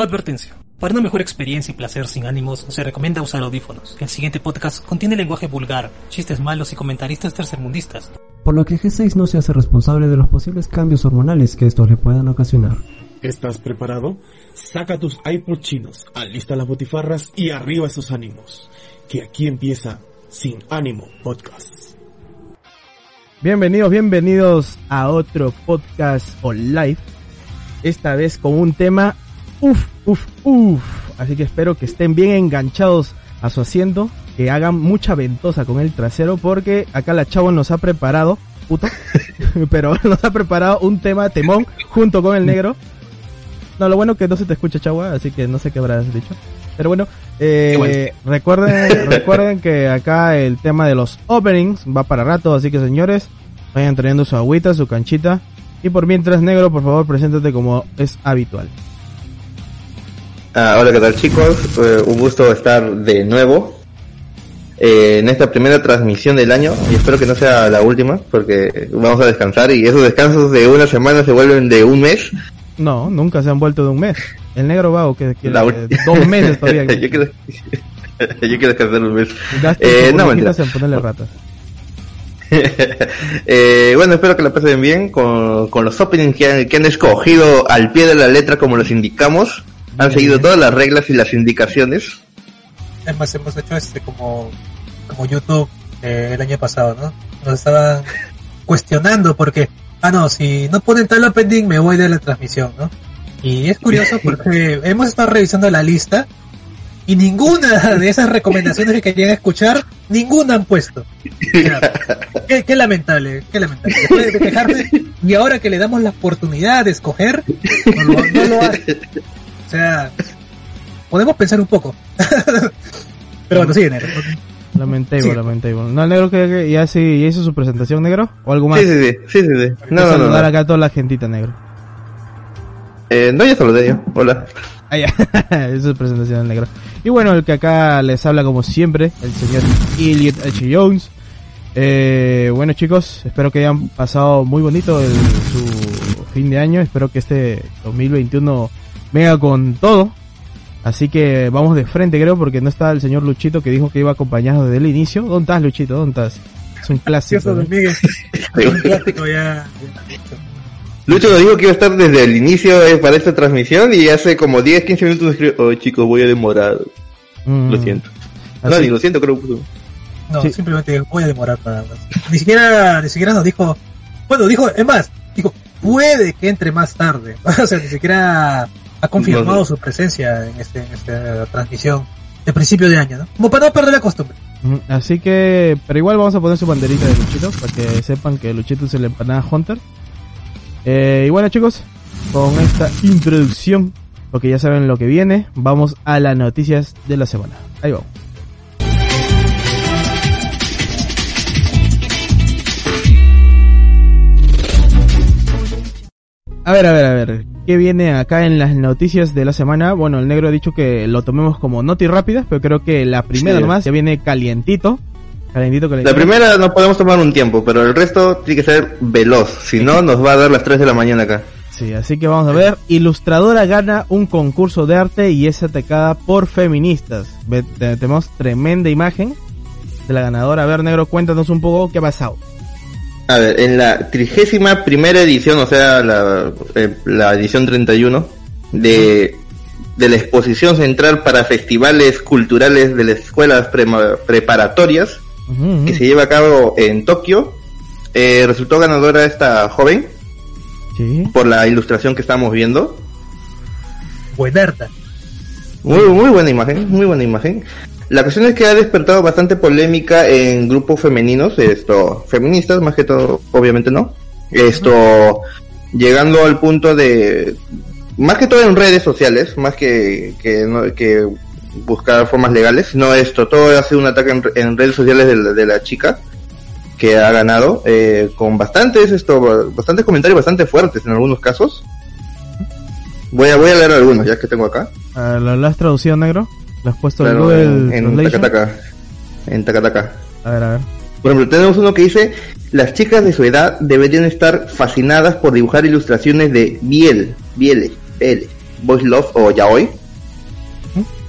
Advertencia. Para una mejor experiencia y placer sin ánimos, se recomienda usar audífonos. El siguiente podcast contiene lenguaje vulgar, chistes malos y comentaristas tercermundistas. Por lo que G6 no se hace responsable de los posibles cambios hormonales que estos le puedan ocasionar. ¿Estás preparado? Saca tus iPod chinos, alista las botifarras y arriba esos ánimos. Que aquí empieza Sin Ánimo Podcast. Bienvenidos, bienvenidos a otro podcast online. Esta vez con un tema Uf, uf, uf. Así que espero que estén bien enganchados a su asiento, que hagan mucha ventosa con el trasero, porque acá la chavo nos ha preparado, puto, pero nos ha preparado un tema temón junto con el negro. No, lo bueno que no se te escucha, chagua, así que no sé qué habrás dicho. Pero bueno, eh, recuerden, recuerden que acá el tema de los openings va para rato, así que señores, vayan trayendo su agüita, su canchita. Y por mientras, negro, por favor, preséntate como es habitual. Ah, hola, ¿qué tal chicos? Eh, un gusto estar de nuevo eh, en esta primera transmisión del año y espero que no sea la última porque vamos a descansar y esos descansos de una semana se vuelven de un mes. No, nunca se han vuelto de un mes. El negro vago que, que dos meses todavía. yo, quiero, yo quiero descansar un mes. Eh, no, mentira. en ponerle ratas. eh, bueno, espero que la pasen bien con, con los openings que han, que han escogido al pie de la letra como los indicamos. Han seguido todas las reglas y las indicaciones. Además hemos hecho este como, como YouTube eh, el año pasado, ¿no? Nos estaban cuestionando porque, ah no, si no ponen tal opening me voy de la transmisión, ¿no? Y es curioso porque hemos estado revisando la lista y ninguna de esas recomendaciones que querían escuchar, ninguna han puesto. qué, qué, lamentable, qué lamentable. Después de quejarse, y ahora que le damos la oportunidad de escoger, no lo, no lo hace. O sea, podemos pensar un poco. Pero bueno, sigue, negro. Lamentable, lamentable. No, el negro que, ya, sí, ya hizo su presentación, negro, o algo más. Sí, sí, sí, sí, sí. No, no, saludar no, acá a toda la gentita, negro. Eh, no, ya saludé yo. Hola. Ah, ya. es su presentación, negro. Y bueno, el que acá les habla como siempre, el señor Elliot H. Jones. Eh, bueno chicos, espero que hayan pasado muy bonito el, su fin de año. Espero que este 2021 venga con todo. Así que vamos de frente, creo, porque no está el señor Luchito que dijo que iba acompañado desde el inicio. ¿Dónde estás, Luchito? ¿Dónde estás? Es un clásico. ¿no? un clásico ya. Lucho nos dijo que iba a estar desde el inicio eh, para esta transmisión y hace como 10, 15 minutos escribió, oh chicos, voy a demorar. Mm. Lo siento. Así. No, ni lo siento, creo. No, sí. simplemente voy a demorar para Ni siquiera, ni siquiera nos dijo, bueno, dijo, es más, dijo, puede que entre más tarde. o sea, ni siquiera ha confirmado su presencia en, este, en esta transmisión de principio de año, ¿no? Como para no perder la costumbre. Así que, pero igual vamos a poner su banderita de Luchito para que sepan que Luchito es el empanada Hunter. Eh, y bueno chicos, con esta introducción, porque ya saben lo que viene, vamos a las noticias de la semana. Ahí vamos. A ver, a ver, a ver. ¿Qué viene acá en las noticias de la semana? Bueno, el negro ha dicho que lo tomemos como noti rápidas, pero creo que la primera sí. nomás ya viene calientito. Calientito, calientito. La primera no podemos tomar un tiempo, pero el resto tiene que ser veloz. Si no, nos va a dar las 3 de la mañana acá. Sí, así que vamos a ver. Ilustradora gana un concurso de arte y es atacada por feministas. Tenemos tremenda imagen de la ganadora. A ver, negro, cuéntanos un poco qué ha pasado. A ver, en la trigésima primera edición, o sea, la, eh, la edición 31 de, de la exposición central para festivales culturales de las escuelas pre preparatorias, uh -huh. que se lleva a cabo en Tokio, eh, resultó ganadora esta joven ¿Sí? por la ilustración que estamos viendo. Buenarda. Muy, muy buena imagen, muy buena imagen. La cuestión es que ha despertado bastante polémica en grupos femeninos, esto, feministas más que todo, obviamente no. Esto, llegando al punto de, más que todo en redes sociales, más que, que, buscar formas legales, no esto, todo ha sido un ataque en, en redes sociales de la, de la, chica que ha ganado, eh, con bastantes, esto, bastantes comentarios bastante fuertes en algunos casos. Voy a, voy a leer algunos ya que tengo acá. ¿Lo, lo has traducido negro? ¿Lo has puesto claro, en En Takataka. En Takataka. A ver, a ver. Por ejemplo, tenemos uno que dice, las chicas de su edad deberían estar fascinadas por dibujar ilustraciones de Biel, Biel, Biel, Boys Love o Yaoi.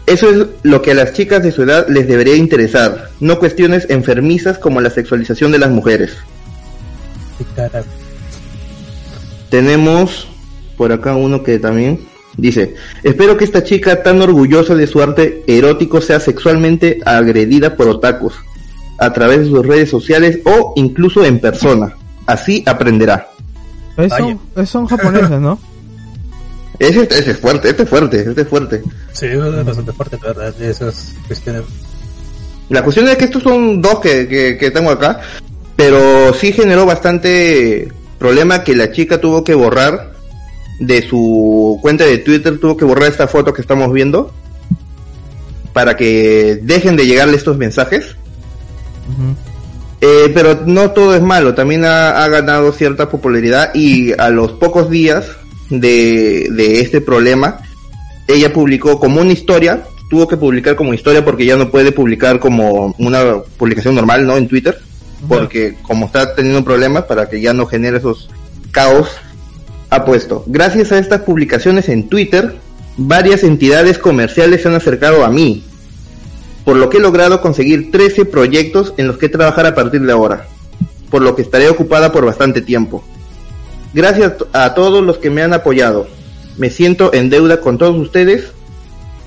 Eso es lo que a las chicas de su edad les debería interesar, no cuestiones enfermizas como la sexualización de las mujeres. Tenemos por acá uno que también dice, espero que esta chica tan orgullosa de su arte erótico sea sexualmente agredida por otakus a través de sus redes sociales o incluso en persona. Así aprenderá. Es son, es- son japoneses, ¿no? Ese, ese es fuerte, este es fuerte, este es fuerte. Sí, es bastante fuerte, la verdad, de esas cuestiones. La cuestión es que estos son dos que, que, que tengo acá, pero sí generó bastante problema que la chica tuvo que borrar de su cuenta de Twitter, tuvo que borrar esta foto que estamos viendo para que dejen de llegarle estos mensajes. Eh, pero no todo es malo, también ha, ha ganado cierta popularidad y a los pocos días de, de este problema, ella publicó como una historia, tuvo que publicar como historia porque ya no puede publicar como una publicación normal, ¿no? En Twitter, porque como está teniendo problemas para que ya no genere esos caos, ha puesto, gracias a estas publicaciones en Twitter, varias entidades comerciales se han acercado a mí, por lo que he logrado conseguir 13 proyectos en los que trabajar a partir de ahora, por lo que estaré ocupada por bastante tiempo. Gracias a todos los que me han apoyado. Me siento en deuda con todos ustedes,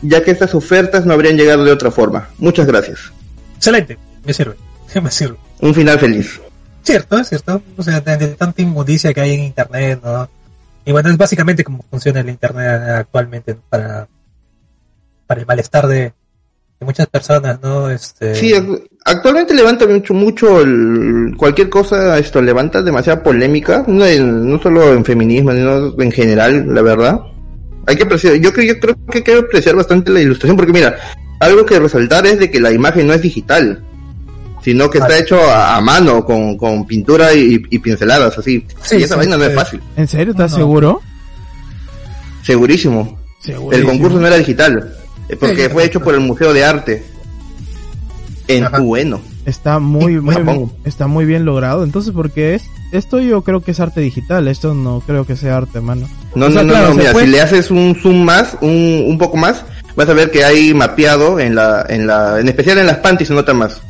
ya que estas ofertas no habrían llegado de otra forma. Muchas gracias. Excelente, me sirve, me sirve. Un final feliz. Cierto, es cierto. O sea, de, de tanta inmundicia que hay en internet, ¿no? Y bueno, es básicamente como funciona el internet actualmente para, para el malestar de, muchas personas, ¿no? Este, Sí, ac- actualmente levanta mucho, mucho el- cualquier cosa, esto levanta demasiada polémica, no, en- no solo en feminismo, sino en general, la verdad. Hay que apreciar, yo creo, yo creo que hay que apreciar bastante la ilustración, porque mira, algo que resaltar es de que la imagen no es digital, sino que está hecho a, a mano, con, con pintura y, y pinceladas, así. Sí, y esa sí, vaina no es fácil, ¿En serio? ¿Estás No. seguro? segurísimo. El concurso no era digital, eh, porque Sí, fue hecho por el Museo de Arte. En Ajá. bueno. Está muy, muy, Japón. está muy bien logrado. Entonces, porque es, esto yo creo que es arte digital. Esto no creo que sea arte, mano. No, O sea, no, no, claro, no, se mira, puede- si le haces un zoom más, un, un poco más, vas a ver que hay mapeado en la, en la, en especial en las panties se nota más.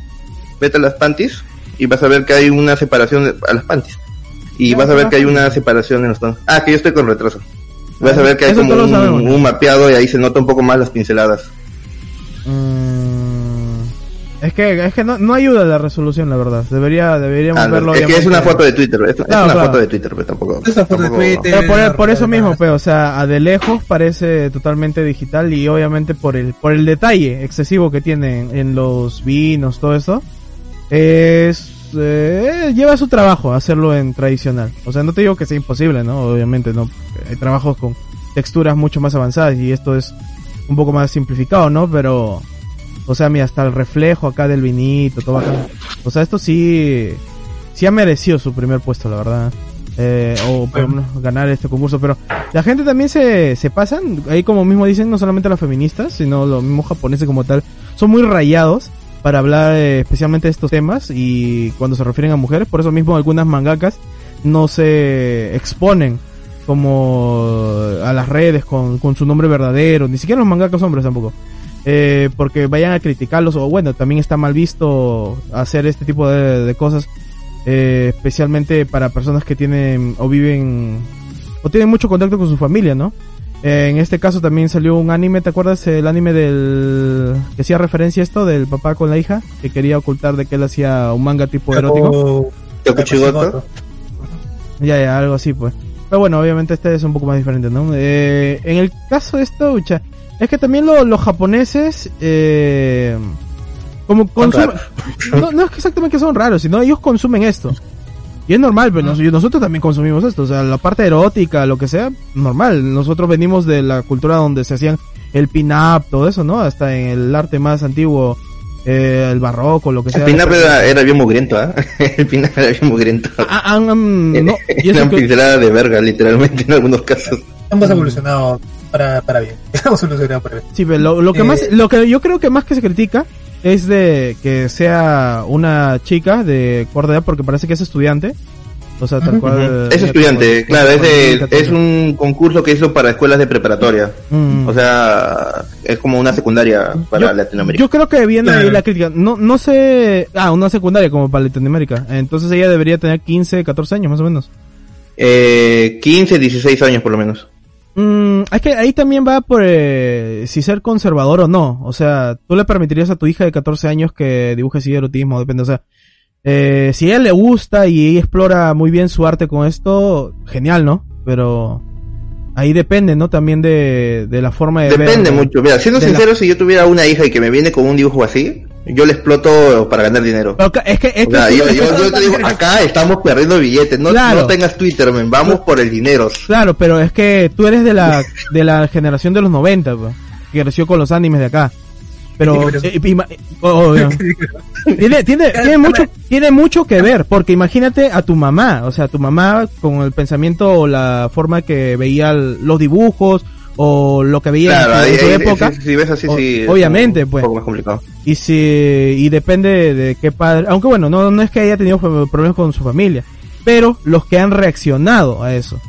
Vete a las panties y vas a ver que hay una separación de- a las panties. Y vas a ver que hay una separación en los tonos. Ah, que yo estoy con retraso. Vas a ver que hay como un, un mapeado y ahí se nota un poco más las pinceladas. Mm, es que, es que no, no ayuda la resolución, la verdad. Debería, deberíamos Ah, no, verlo. es que es una foto de Twitter, es, es una claro. foto de Twitter, pero tampoco. Es una foto de tampoco- Twitter. Pero por, por eso mismo, pues, o sea, a de lejos parece totalmente digital y obviamente por el, por el detalle excesivo que tienen en los vinos, todo eso, es, eh, lleva su trabajo hacerlo en tradicional. O sea, no te digo que sea imposible, ¿no? Obviamente, ¿no? Hay trabajos con texturas mucho más avanzadas y esto es un poco más simplificado, ¿no? Pero, o sea, mira, hasta el reflejo acá del vinito, todo acá. O sea, esto sí, sí ha merecido su primer puesto, la verdad. Eh, o por lo menos ganar este concurso, pero la gente también se, se pasan, ahí como mismo dicen, no solamente las feministas, sino los mismos japoneses como tal, son muy rayados para hablar eh, especialmente de estos temas y cuando se refieren a mujeres, por eso mismo algunas mangakas no se exponen como a las redes con, con su nombre verdadero, ni siquiera los mangakas hombres tampoco. Eh, porque vayan a criticarlos o bueno, también está mal visto hacer este tipo de, de cosas, eh, especialmente para personas que tienen o viven o tienen mucho contacto con su familia, ¿no? Eh, en este caso también salió un anime, ¿te acuerdas? El anime del que hacía referencia a esto del papá con la hija que quería ocultar de que él hacía un manga tipo erótico. Yakuchigoto. Ya, ya, algo así, pues. Pero bueno, obviamente este es un poco más diferente, ¿no? Eh, en el caso de esto, ucha, es que también lo- los japoneses, eh, como consumen, no, no es exactamente que son raros, sino ellos consumen esto. Y es normal, pero nos- nosotros también consumimos esto, o sea, la parte erótica, lo que sea, normal. Nosotros venimos de la cultura donde se hacían el pin-up, todo eso, ¿no? Hasta en el arte más antiguo, eh, el barroco, lo que El sea. pinap era, era bien mugriento, ¿ah? El pinap era bien mugriento. Ah, ah, mm, no, y eso Una que- pincelada de verga, literalmente, en algunos casos. Hemos evolucionado para, para bien. Hemos evolucionado para bien. Sí, pero lo, lo que Eh, más, lo que yo creo que más que se critica es de que sea una chica de corta edad porque parece que es estudiante. O sea, tal cual. Es estudiante, como- claro, es, de- 2014. es un concurso que hizo para escuelas de preparatoria. Mm. O sea, es como una secundaria para yo, Latinoamérica. yo creo que viene ahí la crítica. No, no sé. Ah, una secundaria como para Latinoamérica. Entonces ella debería tener 15, 14 años más o menos. Eh, 15, 16 años por lo menos. Mm, es que ahí también va por eh, si ser conservador o no. O sea, tú le permitirías a tu hija de 14 años que dibuje así erotismo, depende. O sea, eh, si a ella le gusta y ella explora muy bien su arte con esto, genial, ¿no? Pero ahí depende, ¿no? También de, de la forma de ver. Depende mucho. Mira, siendo la- sincero, si yo tuviera una hija y que me viene con un dibujo así, yo le exploto para ganar dinero. Ca- es que, es O que- sea, yo, yo- yo te digo, acá estamos perdiendo billetes. No, Claro. no tengas Twitter, men, vamos por el dinero. Claro, pero es que tú eres de la, de la generación de los 90, pues, que creció con los animes de acá. Pero, eh, ima- oh, oh, tiene, tiene, tiene mucho, tiene mucho que ver, porque imagínate a tu mamá, o sea, tu mamá con el pensamiento o la forma que veía el- los dibujos o lo que veía en Claro, su- ahí- en su ahí- época. si, si ves así, O- sí. es obviamente, un pues. poco más complicado. Y si, y depende de qué padre, aunque bueno, no, no es que haya tenido problemas con su familia, pero los que han reaccionado a eso,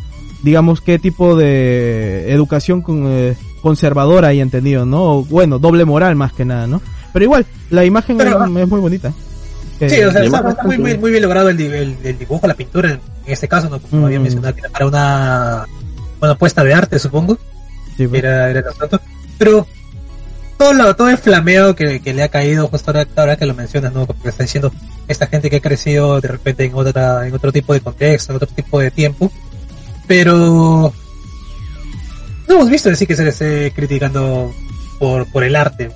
digamos qué tipo de educación con, eh, conservadora hayan tenido, ¿no? O, bueno, doble moral más que nada, ¿no? Pero igual, la imagen Pero, es, es muy bonita. Sí, o sea, está, muy, muy, muy bien logrado el, di- el- el dibujo, la pintura, en, este caso, ¿no? como Mm. había mencionado, que era para una, una puesta de arte, supongo, sí, pues. era, era tanto. Pero todo, lo, todo el flameo que, que le ha caído justo ahora, ahora que lo mencionas, ¿no? Porque está diciendo esta gente que ha crecido de repente en, otra, en otro tipo de contexto, en otro tipo de tiempo, pero no hemos visto decir que se le esté criticando por, por el arte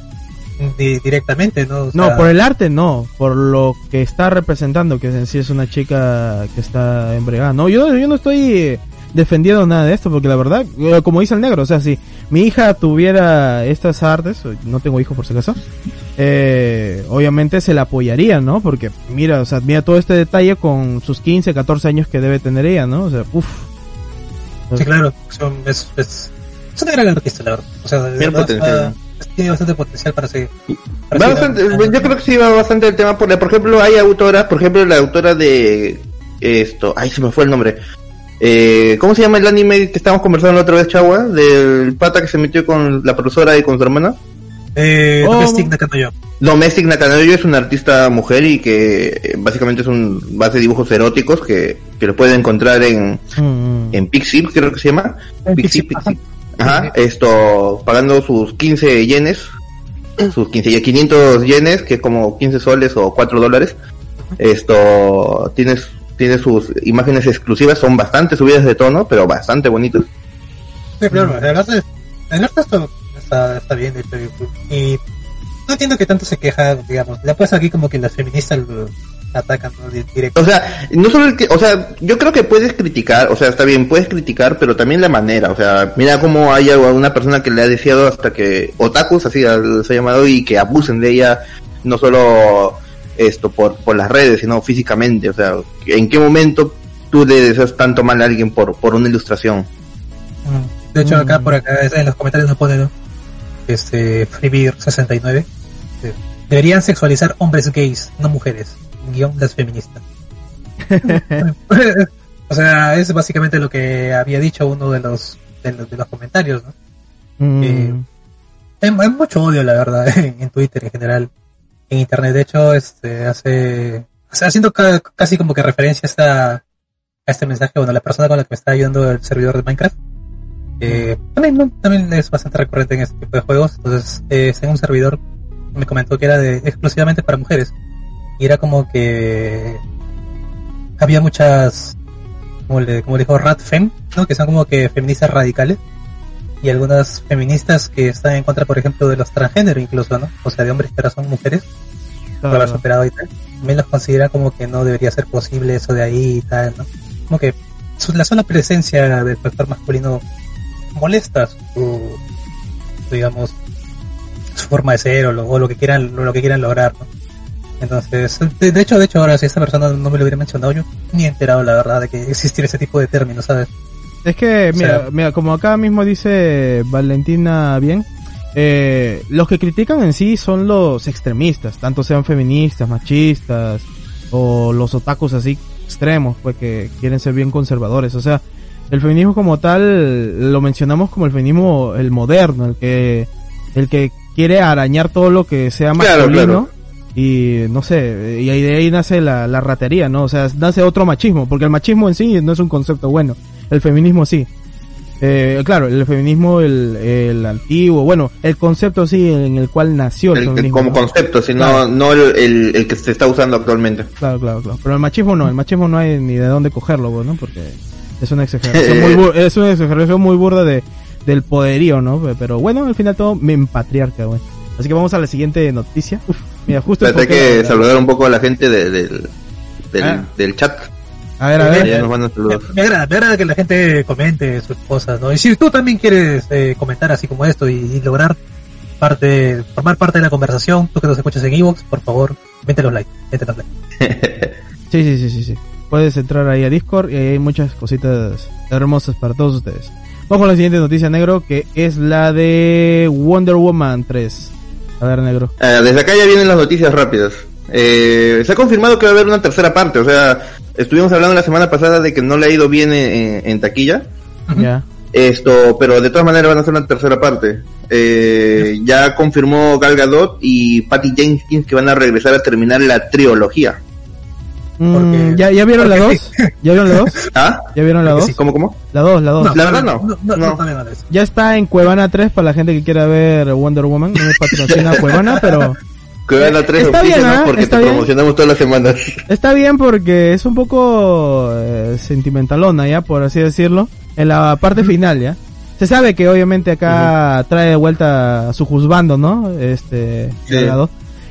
di- directamente, ¿no? O No, sea, por el arte no, por lo que está representando, que en sí es una chica que está embregada. No, yo, yo no estoy defendiendo nada de esto, porque la verdad, eh, como dice el negro, o sea, si mi hija tuviera estas artes, no tengo hijo por si acaso, eh, obviamente se la apoyaría, ¿no? Porque mira, o sea, mira todo este detalle con sus 15, 14 años que debe tener ella, ¿no? O sea, uff. Sí, claro, son, es, es, es una gran artista, la verdad. O sea, de Tiene verdad, tiene bastante potencial para seguir. para Va seguir bastante, yo creo que sí va bastante el tema. Por, por ejemplo, hay autoras, por ejemplo, la autora de esto, ay, se me fue el nombre. Eh, ¿Cómo se llama el anime que estábamos conversando la otra vez, Chagua? Del pata que se metió con la profesora y con su hermana. Eh, Oh, Domestic Nakanoyo. Domestic Nakanoyo es una artista mujer y que eh, básicamente es un base de dibujos eróticos que, que lo pueden encontrar en, Mm, en Pixip, creo que se llama. Pixip, Pixip. Ajá, esto, pagando sus 15 yenes, sus 15, y 500 yenes, que es como 15 soles o 4 dólares. Esto, tienes, tiene sus imágenes exclusivas, son bastante subidas de tono, pero bastante bonitas. Sí, claro, el arte, el arte está, bien, hecho, y- no entiendo que tanto se queja, digamos, ya pues aquí como que las feministas lo atacan, ¿no? Directo. O sea, no solo el que, o sea, yo creo que puedes criticar, o sea, está bien, puedes criticar, pero también la manera, o sea, mira cómo hay a una persona que le ha deseado hasta que, otakus, así se ha llamado, y que abusen de ella, no solo esto por, por las redes, sino físicamente, o sea, ¿en qué momento tú le deseas tanto mal a alguien por, por una ilustración? De hecho, acá Mm. por acá en los comentarios nos pone, ¿no? Este, Freebir69. eh, Deberían sexualizar hombres gays, no mujeres. Guión las feministas. o sea, es básicamente lo que había dicho uno de los de los, de los comentarios, ¿no? mm, Eh, hay, hay mucho odio, la verdad, en, en Twitter en general, en Internet. De hecho, este hace, haciendo ca- casi como que referencia a, a este mensaje, bueno, la persona con la que me está ayudando el servidor de Minecraft, también, ¿no? también es bastante recurrente en este tipo de juegos. Entonces, eh, en un servidor me comentó que era de, exclusivamente para mujeres. Y era como que había muchas, como como le dijo Rat Fem, ¿no? que son como que feministas radicales y algunas feministas que están en contra, por ejemplo, de los transgénero incluso, ¿no? O sea, de hombres que ahora son mujeres, por haber claro. superado y tal. También los considera como que no debería ser posible eso de ahí y tal, ¿no? Como que su- la sola presencia del factor masculino molesta su, su, digamos, su forma de ser o lo, o lo que quieran, lo, lo que quieran lograr, ¿no? Entonces, de, de hecho, de hecho, ahora si esta persona no me lo hubiera mencionado, yo ni he enterado, la verdad, de que existiera ese tipo de términos, ¿sabes? Es que, O mira, sea- mira, como acá mismo dice Valentina bien, eh, los que critican en sí son los extremistas, tanto sean feministas, machistas o los otakus así extremos, pues que quieren ser bien conservadores. O sea, el feminismo como tal lo mencionamos como el feminismo el moderno, el que el que quiere arañar todo lo que sea Claro, masculino claro. y no sé, y ahí de ahí nace la, la ratería, ¿no? O sea, nace otro machismo, porque el machismo en sí no es un concepto bueno, el feminismo sí. Eh, claro, el feminismo, el, el antiguo, bueno, el concepto sí en el cual nació el, El- feminismo. como ¿no? concepto, sino Claro. no el, el- que se está usando actualmente. Claro, claro, claro. Pero el machismo no, el machismo no hay ni de dónde cogerlo, ¿no? Porque es una exageración muy, bur- es una exageración muy burda de, del poderío, ¿no? Pero bueno, al final todo me patriarca, güey. Así que vamos a la siguiente noticia. Uf, mira, justo hay que saludar un poco a la gente de- del, del, Ah. del chat. A ver, a ver. Ya nos mandan Me, saludos. me agrada, me agrada que la gente comente sus cosas, ¿no? Y si tú también quieres eh, comentar así como esto y, y lograr parte, formar parte de la conversación, tú que nos escuchas en Evox, por favor, mete los likes, mete los likes. Sí, sí, sí, sí, sí. Puedes entrar ahí a Discord y ahí hay muchas cositas hermosas para todos ustedes. Vamos con la siguiente noticia, negro, que es la de Wonder Woman 3. A ver, negro. Ah, desde acá ya vienen las noticias rápidas. Eh, se ha confirmado que va a haber una tercera parte, o sea, estuvimos hablando la semana pasada de que no le ha ido bien en, en- en taquilla. Ya. esto, pero de todas maneras van a hacer una tercera parte. Eh, ya confirmó Gal Gadot y Patty Jenkins que van a regresar a terminar la trilogía. Mm, Porque- ¿ya, ¿Ya vieron la porque 2? ¿Ya vieron la 2? ¿Ah? ¿Ya vieron la Porque 2? sí. ¿Cómo, cómo? La 2, la 2. La verdad no. No. Ya está en Cuevana 3 para la gente que quiera ver Wonder Woman. No me patrocina Cuevana, pero Que van a tres Está bien, ¿no? ¿ah? Porque Está te bien. promocionamos todas las semanas. está bien porque es un poco eh, sentimentalona, ya, por así decirlo. En la parte final, ya. Se sabe que obviamente acá trae de vuelta a su juzgando, ¿no? Este, Sí.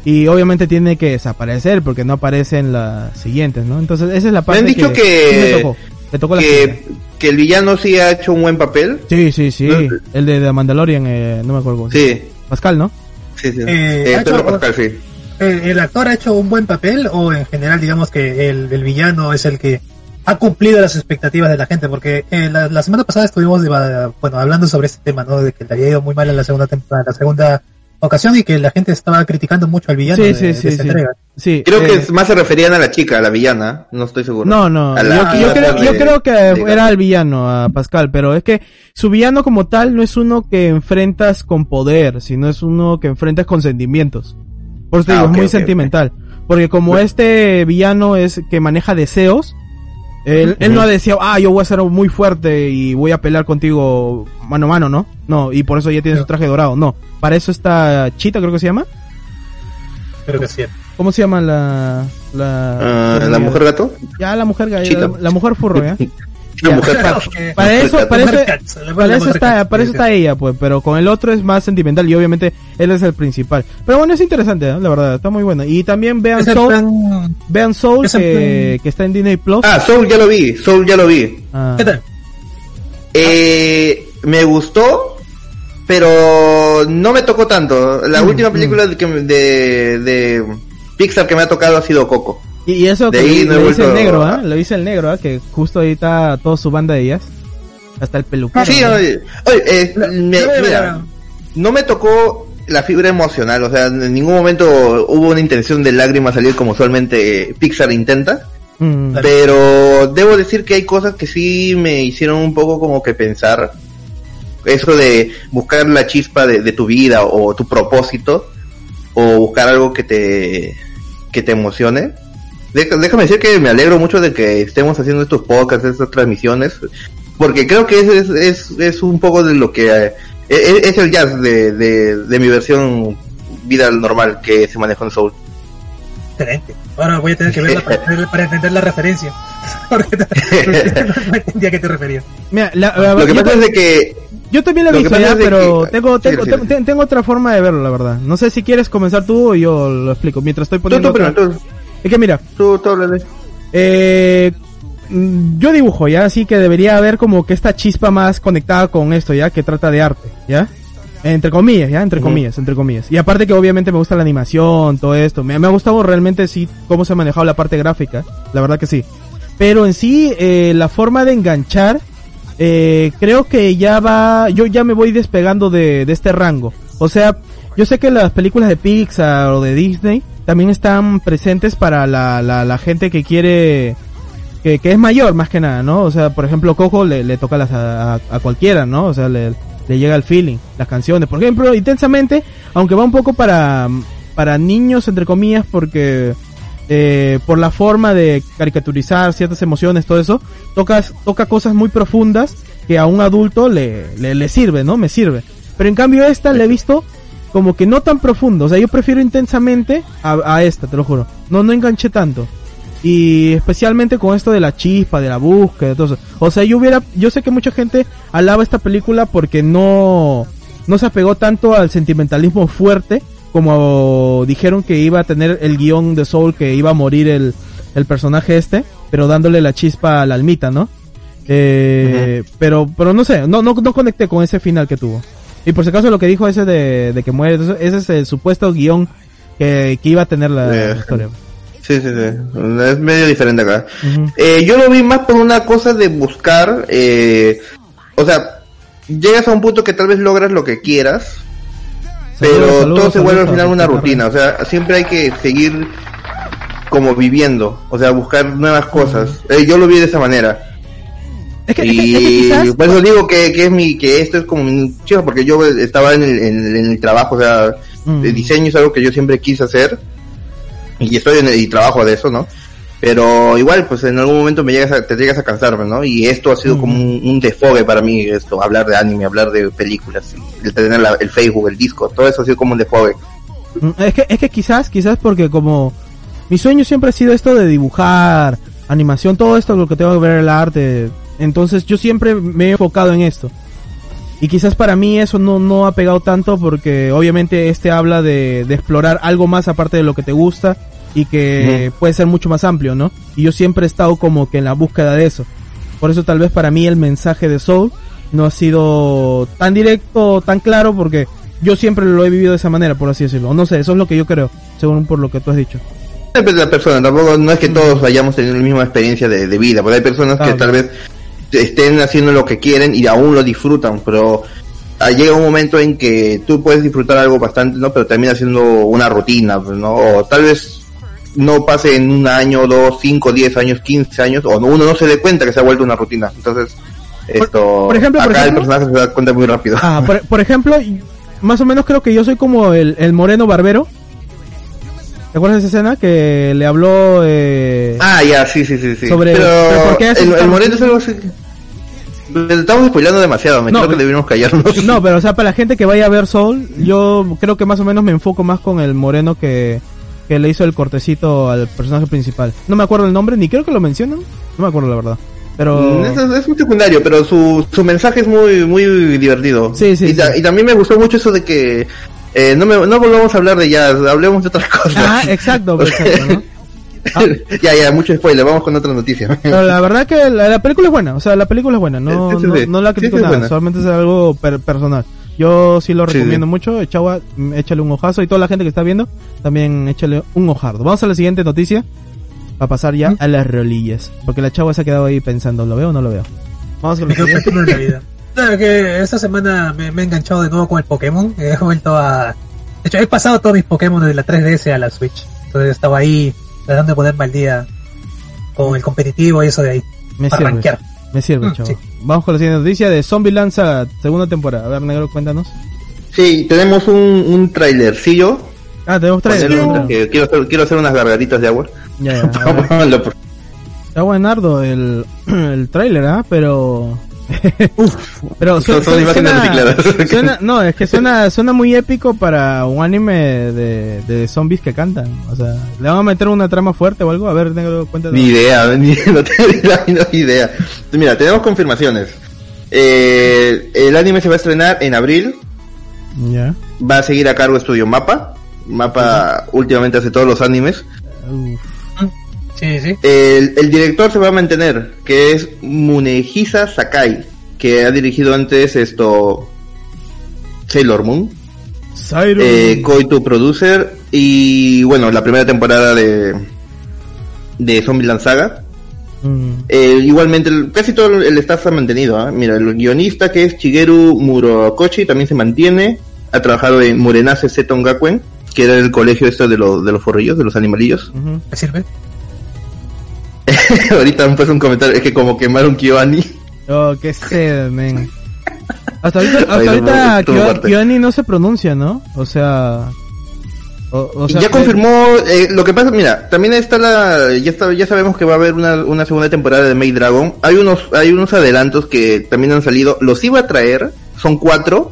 Y obviamente tiene que desaparecer porque no aparece en las siguientes, ¿no? Entonces esa es la parte han dicho que- sí me tocó. Me tocó la siguiente. que, que el villano sí ha hecho un buen papel. Sí, sí, sí. No. El de The Mandalorian, eh, no me acuerdo. Sí, Pascal, ¿no? Sí, sí. Eh, Eh, ha Pedro hecho- Pascal, sí. Eh, ¿El actor ha hecho un buen papel o en general digamos que el, el villano es el que ha cumplido las expectativas de la gente? Porque eh, la, la semana pasada estuvimos bueno, hablando sobre este tema, ¿no? De que le había ido muy mal en la segunda temporada, la segunda ocasión y que la gente estaba criticando mucho al villano Sí, de, sí, de sí, sí. entrega. Sí. Creo que eh, más se referían a la chica, a la villana, no estoy seguro. No, no, yo, creo, yo creo que era el villano, a Pascal, pero es que su villano como tal no es uno que enfrentas con poder, sino es uno que enfrentas con sentimientos. Por eso te Ah, digo, es muy sentimental. Porque como este villano es que maneja deseos, él, él no ha deseado, ah, yo voy a ser muy fuerte y voy a pelear contigo mano a mano, ¿no? No, y por eso ya tiene su traje dorado, no. Para eso está Chita, creo que se llama. Creo que sí. ¿Cómo se llama la... La, Ah, ¿La mujer gato? Ya, la mujer, la, la mujer furro, ¿ya? La mujer que- Para eso, La para mujer eso, para eso mujer está, para eso está ella, pues, pero con el otro es más sentimental y obviamente él es el principal. Pero bueno, es interesante, ¿eh? la verdad, está muy bueno. Y también vean Soul, plan- vean Soul que, plan- que está en Disney Plus. Ah, Soul ya lo vi, Soul ya lo vi. Ah. ¿Qué tal? Eh, me gustó, pero no me tocó tanto. La Mm, última mm. película de, que- de, de Pixar que me ha tocado ha sido Coco. Y, y eso De que ahí lo, no lo dice el negro, ¿ah? Lo dice el negro, ¿ah? Que justo ahí está toda su banda de ellas. Hasta el peluquero. Sí, ¿no? oye, oye, eh, La- me- mira, no me tocó la fibra emocional, o sea, en ningún momento hubo una intención de lágrimas salir como usualmente Pixar intenta, Mm. Claro. pero debo decir que hay cosas que sí me hicieron un poco como que pensar. Eso de buscar la chispa de, de tu vida o tu propósito, o buscar algo que te, que te emocione. Déjame decir que me alegro mucho de que estemos haciendo estos podcasts, estas transmisiones, porque creo que es, es, es, es un poco de lo que eh, es, es el jazz de, de, de mi versión vida normal que se maneja en Soul. Excelente. Ahora voy a tener que verla para, entender- para entender la referencia. Porque no entendía a qué te referías. Mira, la- la- Lo que pasa es de que yo también lo he visto ya, pero que- tengo, tengo, sí, tengo, sí. ten- tengo otra forma de verlo, la verdad. No sé si quieres comenzar tú o yo lo explico. Mientras estoy poniendo tú, otra- tú, Es que mira, tú, tú. Eh, mm, yo dibujo, ¿ya? Así que debería haber como que esta chispa más conectada con esto, ¿ya? Que trata de arte, ¿ya? Entre comillas, ¿ya? Entre comillas, entre comillas. Y aparte que obviamente me gusta la animación, todo esto. Me, me ha gustado realmente sí cómo se ha manejado la parte gráfica. La verdad que sí. Pero en sí, eh, la forma de enganchar, eh, creo que ya va, yo ya me voy despegando de, de este rango. O sea, yo sé que las películas de Pixar o de Disney también están presentes para la, la, la gente que quiere que, que es mayor más que nada, ¿no? O sea, por ejemplo, Coco le, toca las a, a- a cualquiera, ¿no? O sea, le, le llega el feeling, las canciones. Por ejemplo, intensamente, aunque va un poco para, para niños, entre comillas, porque eh, por la forma de caricaturizar ciertas emociones, todo eso, tocas, toca cosas muy profundas que a un adulto le, le, sirve, ¿no? Me sirve. Pero en cambio esta le he visto como que no tan profundo. O sea, yo prefiero intensamente a, a esta, te lo juro. No, no enganché tanto. Y especialmente con esto de la chispa, de la búsqueda, todo eso. O sea, yo hubiera, yo sé que mucha gente alaba esta película porque no, no se apegó tanto al sentimentalismo fuerte como dijeron que iba a tener el guion de Soul, que iba a morir el, el personaje este, pero dándole la chispa a la almita, ¿no? Eh, pero, pero no sé, no, no, no conecté con ese final que tuvo. Y por si acaso lo que dijo ese de, de que muere, ese es el supuesto guion que, que iba a tener la, Eh. la historia. Sí, sí, sí. Es medio diferente acá. Eh, yo lo vi más por una cosa de buscar, eh, o sea, llegas a un punto que tal vez logras lo que quieras, pero Saludos, saludos, todo se vuelve al final una rutina, o sea, siempre hay que seguir como viviendo, o sea, buscar nuevas cosas. Eh, yo lo vi de esa manera. Es que, es que- Y es que quizás, por eso digo que, que es mi, que esto es como mi chico, porque yo estaba en el, en, el- en el trabajo, o sea, Mm. el diseño es algo que yo siempre quise hacer, y estoy en el, y trabajo de eso, ¿no? Pero igual, pues en algún momento me llegas a, te llegas a cansarme, ¿no? Y esto ha sido Mm. como un, un desfogue para mí, esto, hablar de anime, hablar de películas, el tener la- el Facebook, el disco, todo eso ha sido como un desfogue. Mm, Es que, es que quizás, quizás porque como mi sueño siempre ha sido esto de dibujar, animación, todo esto, lo que tengo que ver el arte. Entonces yo siempre me he enfocado en esto. Y quizás para mí eso no, no ha pegado tanto porque obviamente este habla de, de explorar algo más aparte de lo que te gusta y que puede ser mucho más amplio, ¿no? Y yo siempre he estado como que en la búsqueda de eso. Por eso tal vez para mí el mensaje de Soul no ha sido tan directo, tan claro, porque yo siempre lo he vivido de esa manera, por así decirlo. No sé, eso es lo que yo creo, según por lo que tú has dicho. Depende de la persona, tampoco no es que todos hayamos tenido la misma experiencia de, de vida, porque hay personas que Ah, tal vez estén haciendo lo que quieren y aún lo disfrutan, pero ah, llega un momento en que tú puedes disfrutar algo bastante, ¿no? Pero termina siendo una rutina, pues, ¿no? O tal vez no pase en un año, dos, cinco, diez años, quince años, o no- uno no se dé cuenta que se ha vuelto una rutina. Entonces, esto, por ejemplo, por acá ejemplo- el personaje se da cuenta muy rápido. Ah, por, por ejemplo, más o menos creo que yo soy como el, el moreno barbero. ¿Te acuerdas de esa escena que le habló eh, Ah, ya, sí, sí, sí, sí. Sobre- pero pero ¿por qué haces el, Moreno es algo así. Estamos spoilando demasiado, me No, creo que debimos callarnos. No, pero o sea, para la gente que vaya a ver Soul, yo creo que más o menos me enfoco más con el moreno que, que le hizo el cortecito al personaje principal. No me acuerdo el nombre, ni creo que lo mencionan. No me acuerdo la verdad. Pero... Mm, Es, es- un secundario, pero su, su mensaje es muy muy divertido. Sí, sí, y, ta- sí. y también me gustó mucho eso de que eh, no, me, no volvamos a hablar de jazz, hablemos de otras cosas. Ah, exacto, exacto, ¿no? Ah. ya, ya, mucho spoiler, vamos con otra noticia. Pero la verdad que la, la película es buena, o sea, la película es buena, no, Sí, sí, no, la critico nada, solamente es algo per- personal. Yo sí lo recomiendo sí. mucho, Chava, mm, échale un ojazo y toda la gente que está viendo, también échale un ojardo. Vamos a la siguiente noticia, para pasar ya a las rolillas, porque la chava se ha quedado ahí pensando, ¿lo veo o no lo veo? Vamos con la siguiente. pensando en la vida. Claro que esta semana me, me he enganchado de nuevo con el Pokémon. He vuelto a. De hecho, he pasado todos mis Pokémon de la 3DS a la Switch. Entonces estaba ahí tratando de ponerme al día con el competitivo y eso de ahí. Me para sirve, rankear. me sirve, Mm, chava. Vamos con la siguiente noticia de Zombie Lanza, segunda temporada. A ver, negro, cuéntanos. sí, tenemos un, un trailercillo. Ah, tenemos. Ponerlo, que quiero, hacer, quiero hacer unas gargaritas de agua. Ya, ya, Está buenardo el, el tráiler, ¿ah? Pero... pero son suena- no, es que suena, suena muy épico para un anime de, de zombies que cantan. O sea, ¿le van a meter una trama fuerte o algo? A ver, negro, cuéntanos. Ni idea, ni, no tengo ni la menor idea. Mira, tenemos confirmaciones. Eh, el anime se va a estrenar en abril. Ya. Va a seguir a cargo Estudio Mapa. Mapa últimamente hace todos los animes. Uf. Sí, sí. El, el director se va a mantener, que es Munehisa Sakai, que ha dirigido antes esto Sailor Moon, eh, Koito Producer y bueno, la primera temporada de de Zombieland Saga. Mm. Eh, igualmente, casi todo el staff se ha mantenido. ¿ah? Mira, el guionista que es Shigeru Murokochi también se mantiene. Ha trabajado en Murenase Seton Gakuen, que era el colegio este de, los de los forrillos, de los animalillos. Ujú. ¿Me sirve? Ahorita me puso un comentario, es que como quemaron Kiwani. Oh, qué sed, men. Hasta ahorita, hasta Ay, ahorita no se pronuncia, ¿no? O sea... O, o sea, ya que- confirmó, eh, lo que pasa, mira, también está la, ya está, ya sabemos que va a haber una, una segunda temporada de Maid Dragon. Hay unos, hay unos adelantos que también han salido. Los iba a traer, son cuatro,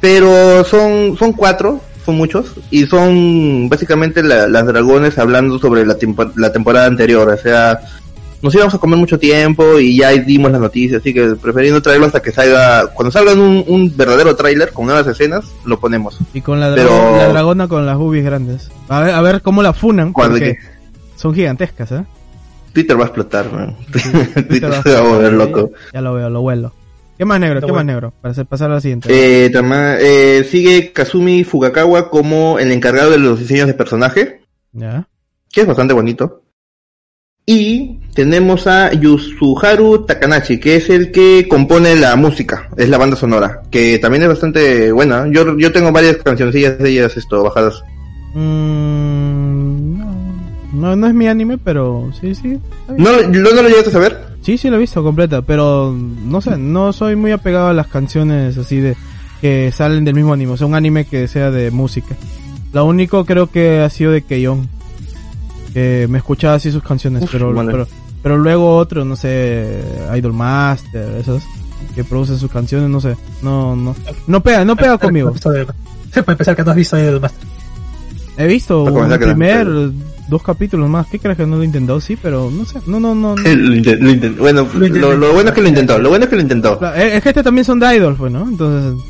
pero son, son cuatro, son muchos, y son básicamente la- las dragones hablando sobre la, tempo- la temporada anterior, o sea, nos íbamos a comer mucho tiempo y ya dimos las noticias, así que preferí no traerlo hasta que salga, cuando salga un, un verdadero tráiler con nuevas escenas, lo ponemos. Y con la, Pero- dragona, la dragona con las boobies grandes. A ver, a ver cómo la funan, porque que- son gigantescas, ¿eh? Twitter va a explotar, man. Twitter Twitter va se va a volver loco. Ya lo veo, lo vuelo. ¿Qué más negro? ¿Qué más negro? Para hacer- pasar a la siguiente. Eh, tama- eh, sigue Kazumi Fugakawa como el encargado de los diseños de personaje, ya. que es bastante bonito. Y tenemos a Yusuharu Takanashi, que es el que compone la música, es la banda sonora, que también es bastante buena. Yo, yo tengo varias cancioncillas de ellas esto, bajadas. Mm, no, no, no es mi anime, pero sí, sí. está bien. ¿No, ¿no, no lo llegaste a saber? Sí, sí, lo he visto completa, pero no sé, no soy muy apegado a las canciones así de que salen del mismo anime, o sea, un anime que sea de música. Lo único creo que ha sido de Keion, que me escuchaba así sus canciones, Uf, pero, vale. pero pero luego otro, no sé, Idol Master, esos que producen sus canciones, no sé, no no no pega, no pega conmigo. Para empezar, que no has visto el Master. He visto no- primer dos capítulos más, ¿qué crees que no lo he intentado? Sí, pero no sé, no no no. no. Lo intent- lo intent- bueno, Lo lo, lo bueno es que lo intentó, lo bueno es que lo intentó. Claro, Es que este también son de Idol, pues, ¿no? Entonces...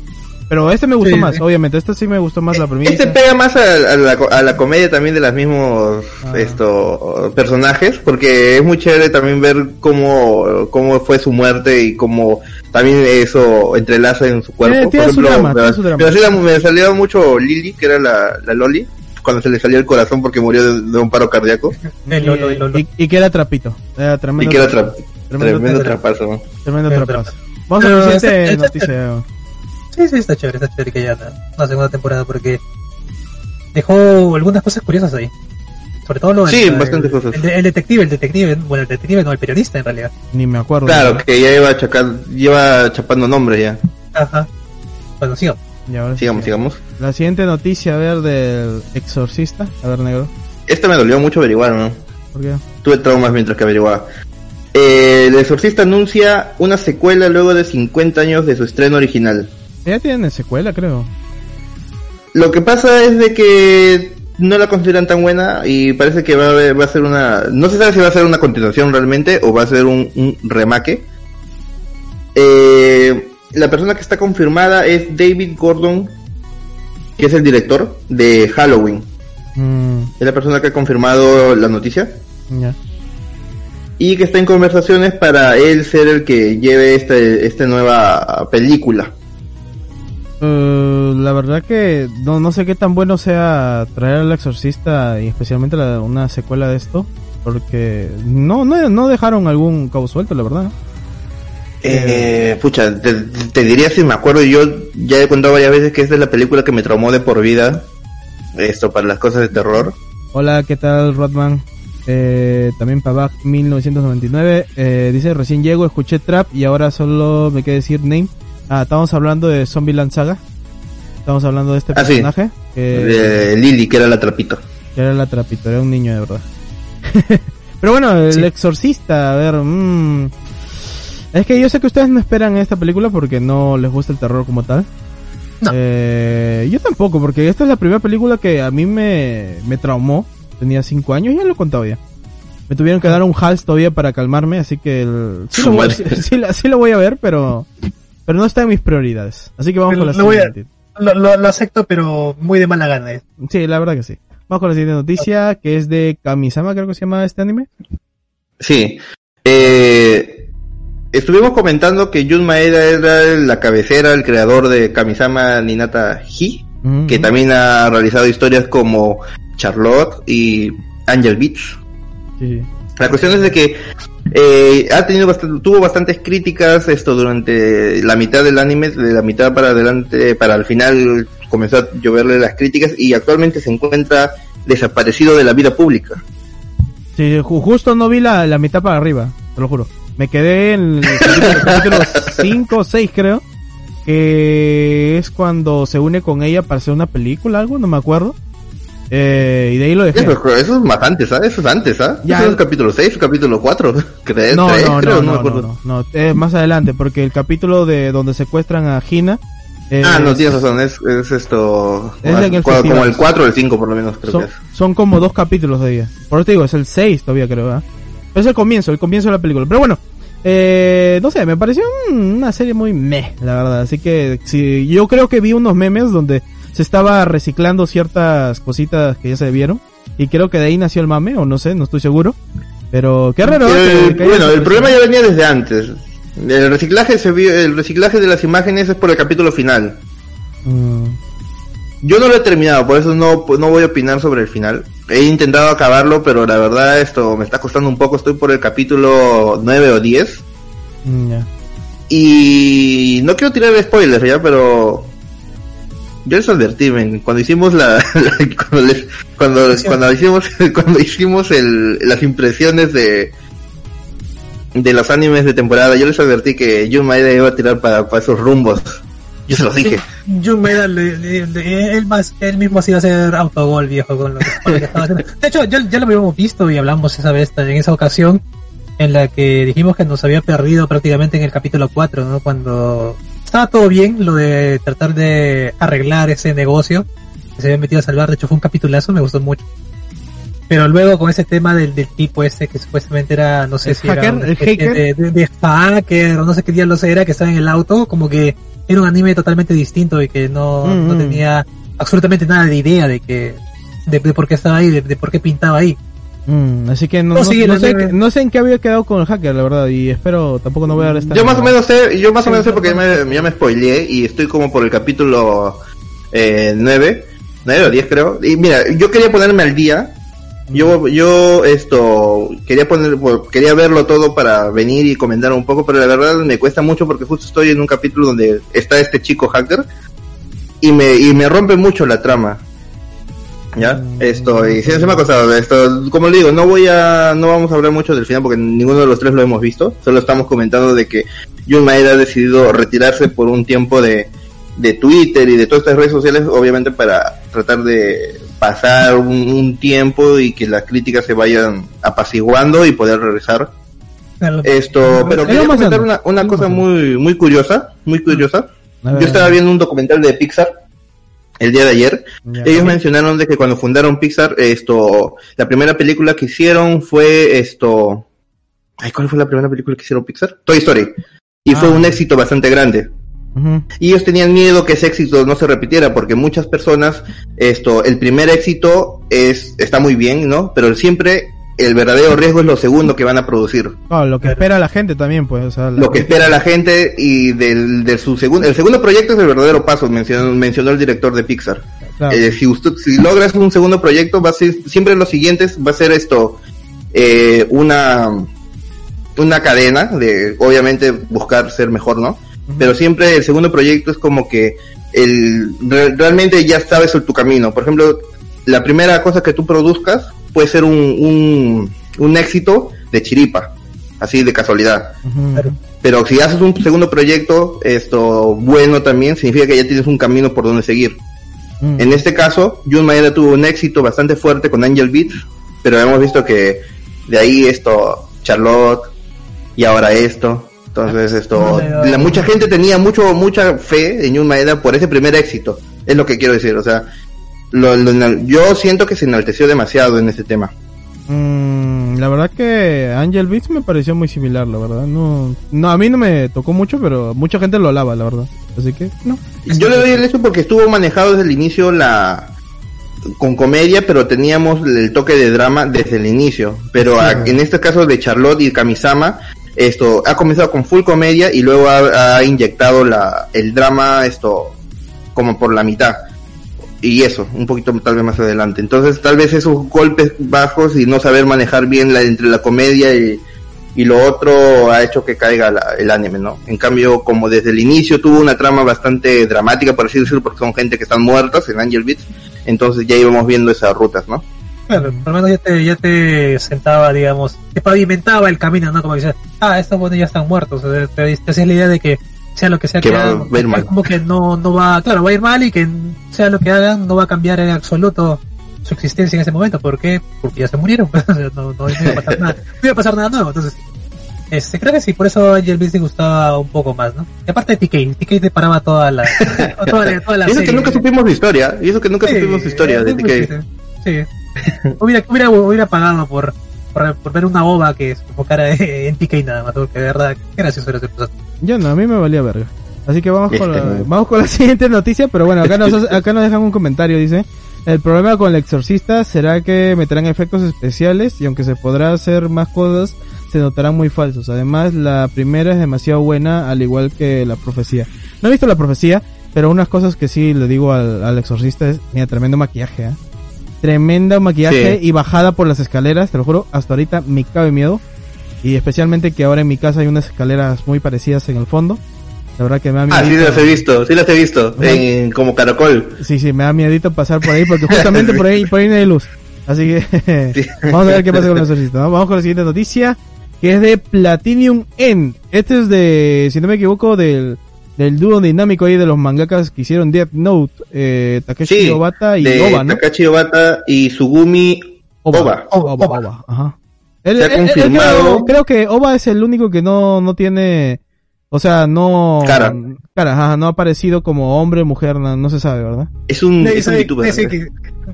Pero este me gustó Sí, más, sí. obviamente. Este sí me gustó más la premisa. Este pega más a, a la, a la comedia también de los mismos Ah. esto, personajes, porque es muy chévere también ver cómo, cómo fue su muerte y cómo también eso entrelaza en su cuerpo. Eh, tiene su drama, me, tiene su drama. me salía mucho Lily, que era la, la Loli, cuando se le salió el corazón porque murió de, de un paro cardíaco, El Lolo, el Lolo. Y, y que era trapito. Era y tremendo, que era tra- tremendo, tremendo tra- trapazo. tremendo tremendo trapazo. Vamos a la siguiente noticia. Sí, sí, está chévere, está chévere que haya una, una segunda temporada porque dejó algunas cosas curiosas ahí. Sobre todo lo Sí, el, bastantes el- cosas. El, el detective, el detective, bueno, el detective no, el periodista en realidad. Ni me acuerdo. Claro, que ya iba, chacal, lleva chapando nombres ya. Ajá. Bueno, sigamos. Sí. Sigamos, sigamos. La siguiente noticia, a ver, del exorcista. A ver, negro. Esta me dolió mucho averiguar, ¿no? ¿Por qué? Tuve traumas mientras que averiguaba. Eh, el exorcista anuncia una secuela luego de 50 años de su estreno original. Ya tienen secuela, creo. Lo que pasa es de que no la consideran tan buena y parece que va a, haber- va a ser una... No se sabe si va a ser una continuación realmente o va a ser un, un remake. Eh, la persona que está confirmada es David Gordon, que es el director de Halloween. Mm, Es la persona que ha confirmado la noticia. ya. y que está en conversaciones para él ser el que lleve este, esta nueva película. Eh, la verdad que no, no sé qué tan bueno sea traer al exorcista y especialmente la- una secuela de esto. Porque no, no, no dejaron algún cabo suelto, la verdad. Eh, pucha, te, te diría si me acuerdo, yo ya he contado varias veces que esta es la película que me traumó de por vida, esto para las cosas de terror. Hola, ¿qué tal, Rodman? Eh, también Pavak 1999 eh, dice recién llego, escuché trap y ahora solo me queda decir name. Ah, estamos hablando de Zombieland Saga. Estamos hablando de este Ah, sí. personaje que, De Lily, que era la trapito. que era la trapito, era un niño de verdad. Pero bueno, el Sí. exorcista, a ver, mm, es que yo sé que ustedes no esperan esta película porque no les gusta el terror como tal. No. Eh, yo tampoco, porque esta es la primera película que a mí me, me traumó. Tenía 5 años, ya lo he contado ya. Me tuvieron que dar un hals todavía para calmarme, así que el- sí, lo voy, madre. sí- sí la- sí lo voy a ver, pero pero no está en mis prioridades. Así que vamos con la lo voy a- siguiente. Lo, lo, lo acepto, pero muy de mala gana. eh. Sí, la verdad que sí. Vamos con la siguiente noticia, que es de Kamisama, creo que se llama este anime. Sí. Eh, estuvimos comentando que Jun Maeda era la cabecera, el creador de Kamisama Ninata Hi, que también ha realizado historias como Charlotte y Angel Beats. Sí. La cuestión es de que eh, ha tenido bastante, tuvo bastantes críticas esto durante la mitad del anime, de la mitad para adelante, para al final comenzó a lloverle las críticas y actualmente se encuentra desaparecido de la vida pública. Sí, ju- justo no vi la, la mitad para arriba, te lo juro. Me quedé en el capítulo 5 o 6 creo. Que es cuando se une con ella para hacer una película, algo, no me acuerdo. Eh, y de ahí lo dejé. Eso, eso es más antes, ¿sabes? Eso es antes, ¿ah? Ya. Eso es el capítulo 6, el capítulo 4. ¿Crees? No, no, creo, no, no, no, no, no, es más adelante, porque el capítulo de donde secuestran a Gina. eh, Ah, no, tienes razón, es, es esto... Es en el como, el 4 o el 5 por lo menos, creo son, que es. son como dos capítulos de ella. Por eso te digo, es el 6 todavía creo, ¿verdad? Es el comienzo, el comienzo de la película. Pero bueno, eh, no sé, me pareció una serie muy meh, la verdad. Así que sí, yo creo que vi unos memes donde se estaba reciclando ciertas cositas que ya se vieron. Y creo que de ahí nació el mame, o no sé, no estoy seguro. Pero qué raro. ¿eh? El- que- que haya bueno, el problema ya venía desde antes. El reciclaje se vio, el reciclaje de las imágenes es por el capítulo final. Mm, Yo no lo he terminado, por eso no, no voy a opinar sobre el final. He intentado acabarlo, pero la verdad esto me está costando un poco. Estoy por el capítulo 9 o 10. mm. Y no quiero tirar spoilers ya, pero yo les advertí, men, cuando hicimos la, la- cuando, les- cuando, cuando hicimos cuando hicimos el, las impresiones de de los animes de temporada, yo les advertí que Maeda iba a tirar para, para esos rumbos. Yo se los dije. Jun Maeda, le- le- le- él, más, él mismo se iba a hacer autogol, viejo, con lo que, con lo que estaba haciendo. De hecho, ya, ya lo habíamos visto y hablamos esa vez, en esa ocasión, en la que dijimos que nos había perdido prácticamente en el capítulo 4, ¿no? Cuando estaba todo bien, lo de tratar de arreglar ese negocio que se había metido a salvar. De hecho, fue un capitulazo, me gustó mucho. Pero luego con ese tema del, del tipo ese que supuestamente era, no sé ¿El si hacker? era ¿El hacker? De, de, de hacker, o no sé qué diablos era, que estaba en el auto, como que era un anime totalmente distinto y que no, Mm, no mm. tenía absolutamente nada de idea de que, de, de por qué estaba ahí, de, de por qué pintaba ahí. Mm, así que no, No, no- sigue no la sé, no sé en qué había quedado con el hacker, la verdad, y espero tampoco no voy a dar esta. Yo más o menos sé, yo más o Sí, menos sé porque ya me, ya me spoileé y estoy como por el capítulo eh, 9, 9 o 10 creo. Y mira, yo quería ponerme al día. Yo, yo esto, quería poner, quería verlo todo para venir y comentar un poco, pero la verdad me cuesta mucho porque justo estoy en un capítulo donde está este chico hacker y me, y me rompe mucho la trama. ¿Ya? Mm, Esto, y sí, se me ha costado. Esto, como le digo, no voy a, no vamos a hablar mucho del final porque ninguno de los tres lo hemos visto. Solo estamos comentando de que Jun Maeda ha decidido retirarse por un tiempo de, de Twitter y de todas estas redes sociales, obviamente para tratar de pasar un, un tiempo y que las críticas se vayan apaciguando y poder regresar. Esto, pero quería comentar una, una cosa muy, muy curiosa, muy curiosa. A ver, Yo estaba viendo un documental de Pixar el día de ayer ellos mencionaron de que cuando fundaron Pixar, esto, la primera película que hicieron fue esto, ay, ¿cuál fue la primera película que hicieron Pixar? Toy Story. Y fue Ah. un éxito bastante grande. Y ellos tenían miedo que ese éxito no se repitiera porque muchas personas, esto, el primer éxito es, está muy bien, ¿no? Pero siempre el verdadero riesgo es lo segundo que van a producir. Lo que espera la gente también, pues, o sea, la- Lo que espera la gente y del, de su segundo, el segundo proyecto es el verdadero paso, mencionó, mencionó el director de Pixar. claro. Eh, si usted, si logras un segundo proyecto, va a ser, siempre los siguientes va a ser esto, eh, una, una cadena de, obviamente, buscar ser mejor, ¿no? Pero siempre el segundo proyecto es como que el, re- realmente ya sabes tu camino. Por ejemplo, la primera cosa que tú produzcas puede ser un, un, un éxito de chiripa, así de casualidad. Pero si haces un segundo proyecto, esto bueno también, significa que ya tienes un camino por donde seguir. Mm. En este caso, Jun Maeda tuvo un éxito bastante fuerte con Angel Beats, pero hemos visto que de ahí esto, Charlotte, y ahora esto. Entonces esto, Maeda. la, mucha gente tenía mucho, mucha fe en Jun Maeda por ese primer éxito. Es lo que quiero decir, o sea, lo- lo yo siento que se enalteció demasiado en este tema. Mm, la verdad que Angel Beats me pareció muy similar, la verdad. No, no, a mí no me tocó mucho, pero mucha gente lo alaba, la verdad. Así que, no. Yo le doy el hecho porque estuvo manejado desde el inicio la con comedia, pero teníamos el toque de drama desde el inicio. Pero Sí. a- en este caso de Charlotte y Kamisama, esto ha comenzado con full comedia y luego ha, inyectado la el drama esto como por la mitad. Y eso, un poquito tal vez más adelante. Entonces, tal vez esos golpes bajos y no saber manejar bien la entre la comedia y, y lo otro ha hecho que caiga la- el anime, ¿no? En cambio, como desde el inicio tuvo una trama bastante dramática, por así decirlo, porque son gente que están muertas en Angel Beats, entonces ya íbamos viendo esas rutas, ¿no? Claro, por lo menos ya te, ya te sentaba, digamos, te pavimentaba el camino, ¿no? Como que decías, ah, estos buenos ya están muertos. O sea, te, te hacías la idea de que sea lo que sea Que que, va- hagan, va a ir mal. como que no, no va, claro, va a ir mal y que sea lo que hagan, no va a cambiar en absoluto su existencia en ese momento. ¿Por qué? Porque ya se murieron. Sea, no, no, iba a pasar nada, no iba a pasar nada nuevo. Entonces, este, creo que sí, por eso Angel Beats te gustaba un poco más, ¿no? Y aparte de TK, TK te paraba toda la, toda la, toda la Y eso que nunca supimos su historia. Y eso que nunca Sí, supimos su historia. De triste. Sí. hubiera, hubiera, hubiera pagado por, por, por ver una ova que se enfocara en TK nada más, porque de verdad, qué gracioso era ese personaje. Yo no, a mí me valía verga. Así que vamos con la, Este, vamos con la siguiente noticia, pero bueno, acá nos, acá nos dejan un comentario, dice. El problema con el exorcista será que meterán efectos especiales y aunque se podrá hacer más cosas, se notarán muy falsos. Además, la primera es demasiado buena, al igual que la profecía. No he visto la profecía, pero unas cosas que sí le digo al, al exorcista es, mira, tremendo maquillaje, ¿eh? Tremendo maquillaje Sí. y bajada por las escaleras, te lo juro, hasta ahorita me cabe miedo. Y especialmente que ahora en mi casa hay unas escaleras muy parecidas en el fondo. La verdad que me da ah, sí las he visto. Sí las he visto. En, como caracol. Sí, sí, me da miedito pasar por ahí porque justamente por ahí, por ahí no hay luz. Así que Sí. vamos a ver qué pasa con el exorcista. ¿no? Vamos con la siguiente noticia, que es de Platinum End. Este es de, si no me equivoco, del, del dúo dinámico ahí de los mangakas que hicieron Death Note, eh, Takeshi Sí. Obata y de Oba, ¿no? Takashi Obata y Sugumi Oba. Oba, Oba. Oba, ajá. Él- Se ha él- él confirmado. creo, creo que Oba es el único que no, no tiene, o sea, no... Cara. Cara, ajá, no ha aparecido como hombre, mujer, no, no se sabe, ¿verdad? Es un, Nadie es un VTuber. nadie sabe quién-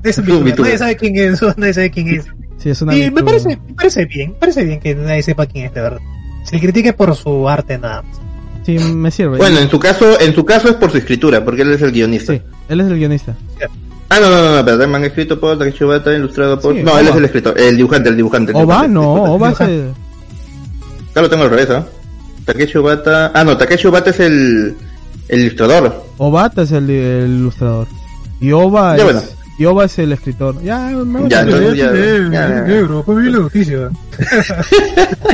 es un Es un VTuber, nadie sabe quién es, nadie sabe quién es. Sí, es una Y me parece, me parece bien, me parece bien que nadie sepa quién es, de verdad. Se le critique por su arte nada más. Sí, me sirve. Bueno, en su caso, en su caso es por su escritura, porque él es el guionista. Sí, él es el guionista. Ah, no, no, no, no, pero han escrito por Takeshi Obata, ilustrado por... Sí, no, él es el escritor, el dibujante, el dibujante. el Oba, dibujante, no, disculpa. Oba es el... Acá lo tengo al revés, ¿ah? Takeshi Obata... Ah, no, Takeshi Obata es el, el ilustrador. Obata es el, el ilustrador. Y Oba Ya, es... bueno. Y Oba es el escritor. Ya, me Ya, ya. negro, pues vi la noticia.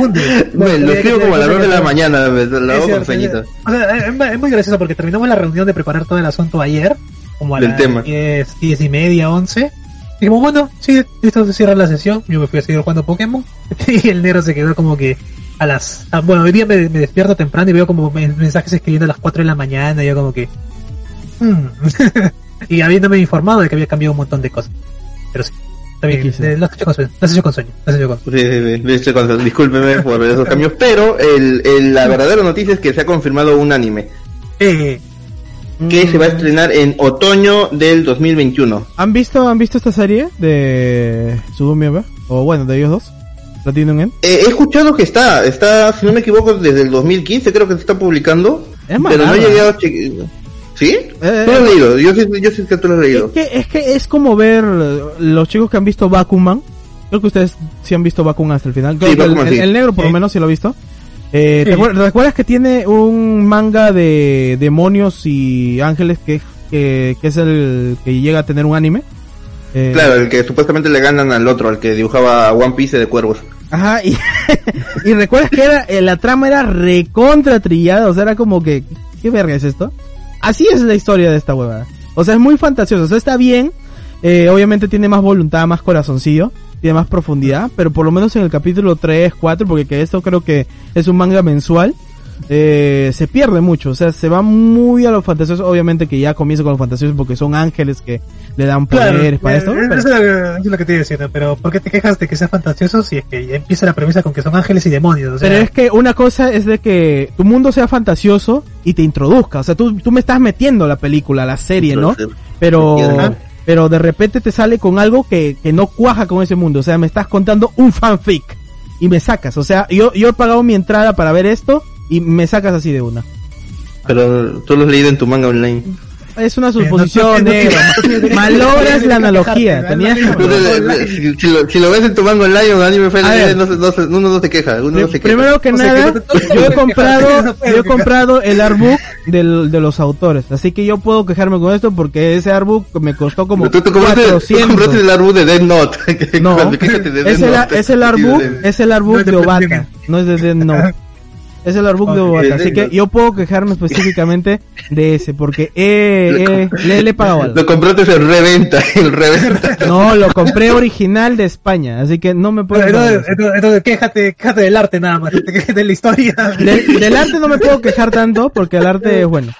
Lo escribo como a las 2 de la mañana, Es hago con cierto, sueñito. O sea, es, muy gracioso porque terminamos la reunión de preparar todo el asunto ayer, como a las tema. 10, 10 y media, 11. Y como, bueno, sí, listo, se cierra la sesión. Yo me fui a seguir jugando Pokémon. Y el negro se quedó como que a las... ah, bueno, hoy día me, me despierto temprano y veo como men- mensajes escribiendo a las 4 de la mañana. Y yo como que... hmm. y habiéndome informado de que había cambiado un montón de cosas. Pero sí, está bien. X, eh, Lo has hecho con sueño. Lo has hecho con sueño. Lo has hecho con sueño. Sí, sí, sí, discúlpeme por esos cambios, pero el, el- la verdadera noticia es que se ha confirmado un anime Eh, que se va a Mm. estrenar en otoño del 2021. ¿Han visto, ¿Han visto esta serie de Sugumi Oba? O bueno, de ellos dos. Platinum End. Eh, he escuchado que está, está, si no me equivoco, desde el 2015 creo que se está publicando, Es pero no he llegado a ¿Sí? Eh, tú lo has eh, leído, yo sí, yo sí que tú lo has Es leído. que, es que es como ver eh, los chicos que han visto Bakuman. Creo que ustedes sí han visto Bakuman hasta el final. Creo Sí, que el, Bakuman, el- sí. el negro por lo Sí. menos sí lo ha visto. Eh, ¿te Sí. acuer- ¿Recuerdas que tiene un manga de demonios y ángeles que, que, que es el que llega a tener un anime? Eh, Claro, el que supuestamente le ganan al otro, al que dibujaba One Piece de cuervos. Ajá, y, y recuerdas que era, eh, la trama era recontra trillada, o sea, era como que, ¿qué verga es esto? Así es la historia de esta huevada. O sea, es muy fantasioso, o sea, está bien, eh, obviamente tiene más voluntad, más corazoncillo, tiene más profundidad, pero por lo menos en el capítulo 3, 4, porque que esto creo que es un manga mensual, eh, se pierde mucho, o sea, se va muy a lo fantasioso, obviamente que ya comienza con lo fantasioso porque son ángeles que le dan poderes para eh, esto, eh, pero- Eso es lo que- es lo que te iba diciendo, pero ¿por qué te quejas de que sea fantasioso si es que ya empieza la premisa con que son ángeles y demonios? O sea, Pero es que una cosa es de que tu mundo sea fantasioso y te introduzca. O sea, tú, tú me estás metiendo la película, la serie, ¿no? Pero, pero de repente te sale con algo que, que no cuaja con ese mundo. O sea, me estás contando un fanfic y me sacas. O sea, yo, yo he pagado mi entrada para ver esto y me sacas así de una. Pero tú lo has leído en tu manga online. Es una Eh, suposición, no- no- negro. no- no- no- no- Malogras la analogía. Tenías si, si lo, si lo ves en tu manga online o en anime ver. no, se- no se- uno no se queja, uno no se queja. Primero que O sea, que nada, yo he comprado, yo he comprado el artbook del, de los autores, así que yo puedo quejarme con esto porque ese artbook me costó como tú, tú compraste, tú 400. compraste el árbol de Death Note. que No, de Death es el, Note, es el artbook, es el No artbook es de de Obata, no es de Death Note. Es el artbook de. Bogotá, así que yo puedo quejarme específicamente de ese, porque eh, eh, le, le he pagado algo. Lo compraste en reventa, en reventa. No, lo compré original de España, así que no me puedo entonces, entonces, entonces, quéjate, quéjate del arte nada más, de la historia. De- del arte no me puedo quejar tanto porque el arte es bueno.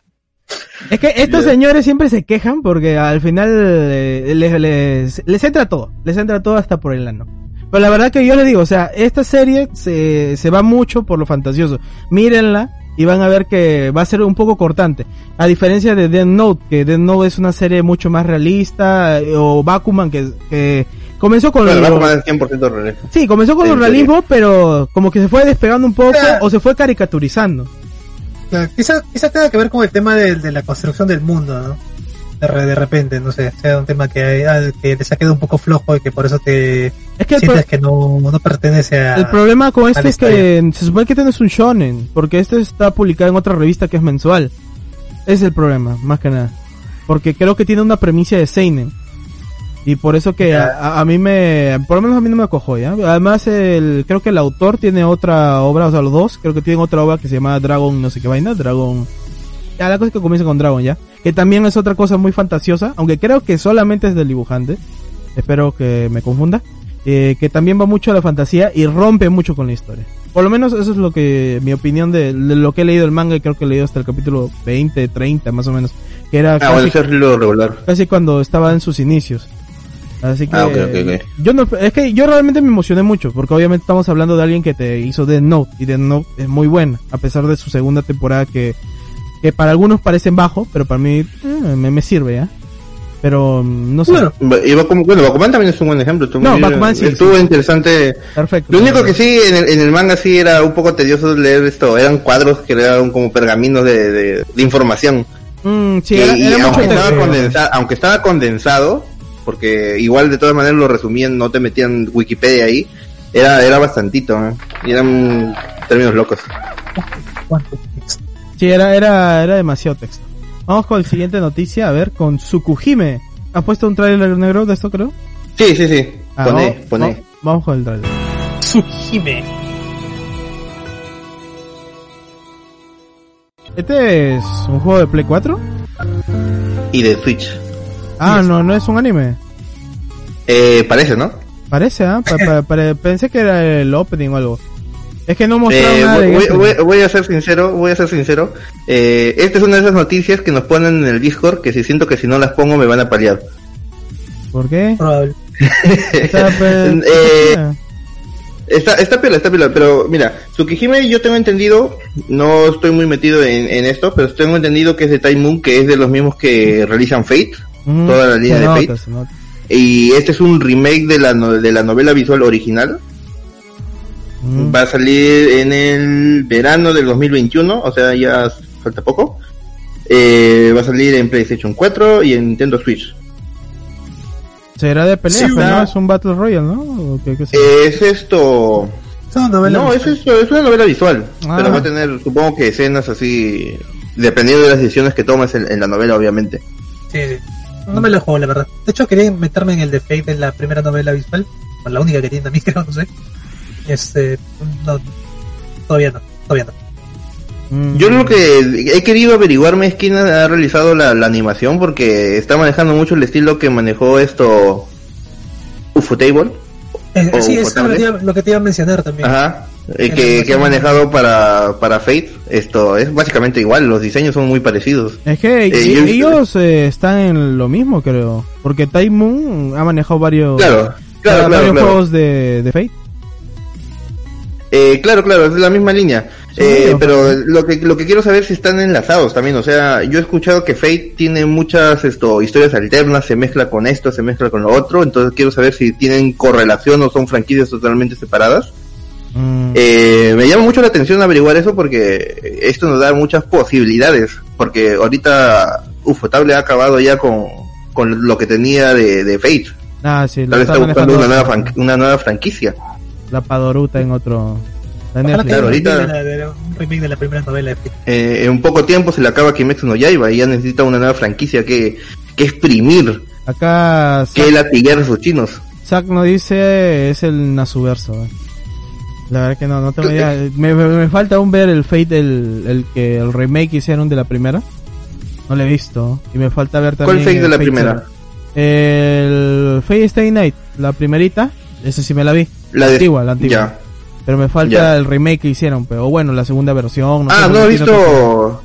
Es que estos señores siempre se quejan porque al final eh, les, les, les entra todo, les entra todo hasta por el ano. Pero la verdad que yo les digo, o sea, esta serie se, se va mucho por lo fantasioso. Mírenla y van a ver que va a ser un poco cortante. A diferencia de Death Note, que Death Note es una serie mucho más realista, eh, o Bakuman que, que comenzó con Bueno, lo- Bakuman es 100% real. Sí, comenzó con En el teoría. realismo, pero como que se fue despegando un poco Ah. o se fue caricaturizando. Claro, Quizá, quizá tenga que ver con el tema de, de la construcción del mundo, ¿no? De, re- de repente, no sé, sea un tema que, hay- que les ha quedado un poco flojo y que por eso te Es que sientes que no, no pertenece a... el problema con este es que se supone que este no es un shonen, porque este está publicado en otra revista que es mensual. Es el problema, más que nada. Porque creo que tiene una premisa de Seinen. Y por eso que a, mí me, por lo menos a mí no me acojó, ¿ya? Además, el, creo que el autor tiene otra obra, o sea, los dos, creo que tienen otra obra que se llama Dragon, no sé qué vaina, Dragon... Ya, la cosa es que comienza con Dragon, ¿ya? Que también es otra cosa muy fantasiosa, aunque creo que solamente es del dibujante. Espero que me confunda. eh, que también va mucho a la fantasía y rompe mucho con la historia. Por lo menos eso es lo que, mi opinión de, de lo que he leído el manga y creo que he leído hasta el capítulo 20, 30 más o menos. Que era Ah, casi, bueno, es lo regular. casi cuando estaba en sus inicios. Así que Ah, yo no, es que yo realmente me emocioné mucho porque obviamente estamos hablando de alguien que te hizo Death Note y Death Note es muy buena a pesar de su segunda temporada que que para algunos parecen bajo, pero para mí eh, me, me sirve, ¿ya? Pero mm, no sé, Bueno, Y Bakuman, bueno, Bakuman también es un buen ejemplo. Estuvo, No, muy- Bakuman sí, estuvo sí. interesante. perfecto. Lo único que sí, en el, en el manga sí era un poco tedioso leer esto. Eran cuadros que eran como pergaminos de, de, de información. Mm, sí, Que- era, y era mucho aunque, estaba condensado, aunque estaba condensado, porque igual de todas maneras lo resumían, no te metían Wikipedia ahí, era, era bastantito, ¿eh? Y eran términos locos. ¿cuánto texto? Sí, era, era, era demasiado texto. Vamos con la siguiente noticia, a ver, con Tsukuhime. ¿Has puesto un trailer negro de esto, creo? Sí, sí, sí. Ah, Poné, vamos, poné. vamos- Vamos con el trailer. Tsujime. ¿Este es un juego de Play 4? Y de Switch. Ah, no, no es un anime. Eh, parece, ¿no? Parece, ¿ah? Pa- pa- pare- pensé que era el opening o algo. Es que no mostraron Eh, nada de voy, gameplay. voy- voy a ser sincero, voy a ser sincero. Eh, esta es una de esas noticias que nos ponen en el Discord que si siento que si no las pongo me van a paliar. ¿Por qué? Probable. Está, pe- Eh, Está, está piola, está piola, pero mira, Tsukihime yo tengo entendido, no estoy muy metido en, en esto, pero tengo entendido que es de Time Moon, que es de los mismos que realizan Fate, Mm, toda la línea de nota, Fate. y este es un remake de la, no- de la novela visual original, Mm. va a salir en el verano del 2021, o sea, ya falta poco, eh, va a salir en PlayStation 4 y en Nintendo Switch. Será de pelea, Sí, pero una- no es un Battle Royale, ¿no? ¿O qué- qué sé? Es esto, Es una novela. No, es, esto, es una novela visual, Ah. pero va a tener, supongo que escenas así, dependiendo de las decisiones que tomas en, en la novela, obviamente. Sí, sí. No me lo juego, la verdad. De hecho, quería meterme en el de Fate en la primera novela visual. O la única que tiene también, creo, no sé. Este. No, todavía no. Todavía no. Mm. Yo lo que he querido averiguarme es quién ha realizado la, la animación, porque está manejando mucho el estilo que manejó esto Ufotable, Eh, sí, es lo que, te iba, lo que te iba a mencionar también. ajá, eh, El que, que ha manejado para, para Fate. Esto es básicamente igual, los diseños son muy parecidos. Es que Eh, ellos eh, están en lo mismo, creo. Porque Time Moon ha manejado varios, Claro, claro, varios claro, claro. juegos de, de Fate. Eh, claro, claro, es la misma línea. Eh, pero lo que lo que quiero saber es si están enlazados también. O sea, yo he escuchado que Fate tiene muchas esto historias alternas, se mezcla con esto, se mezcla con lo otro. Entonces quiero saber si tienen correlación o son franquicias totalmente separadas. Mm, Eh, me llama mucho la atención averiguar eso porque esto nos da muchas posibilidades. Porque ahorita Ufotable ha acabado ya con, con lo que tenía de, de Fate. ah, sí, Tal vez está está buscando una nueva, una nueva franquicia. La Padoruta en otro... un, ahorita- remake de la, de la- un remake de la primera novela eh, en poco tiempo se le acaba Kimetsu no Yaiba y ya necesita una nueva franquicia que, que exprimir, Acá que Zack, latiguear a sus chinos. Zack nos dice es el Nasuverso. eh. La verdad que no, no tengo idea. Me, me, me falta aún ver el Fate, el, el que el remake hicieron de la primera. No lo he visto. Y me falta ver también. ¿Cuál Fate de la primera? El Fate Stay Night, la primerita. Esa sí me la vi. La de- antigua, la antigua. Ya. Pero me falta Ya. el remake que hicieron. Pero bueno, la segunda versión. ah, sé, no he visto...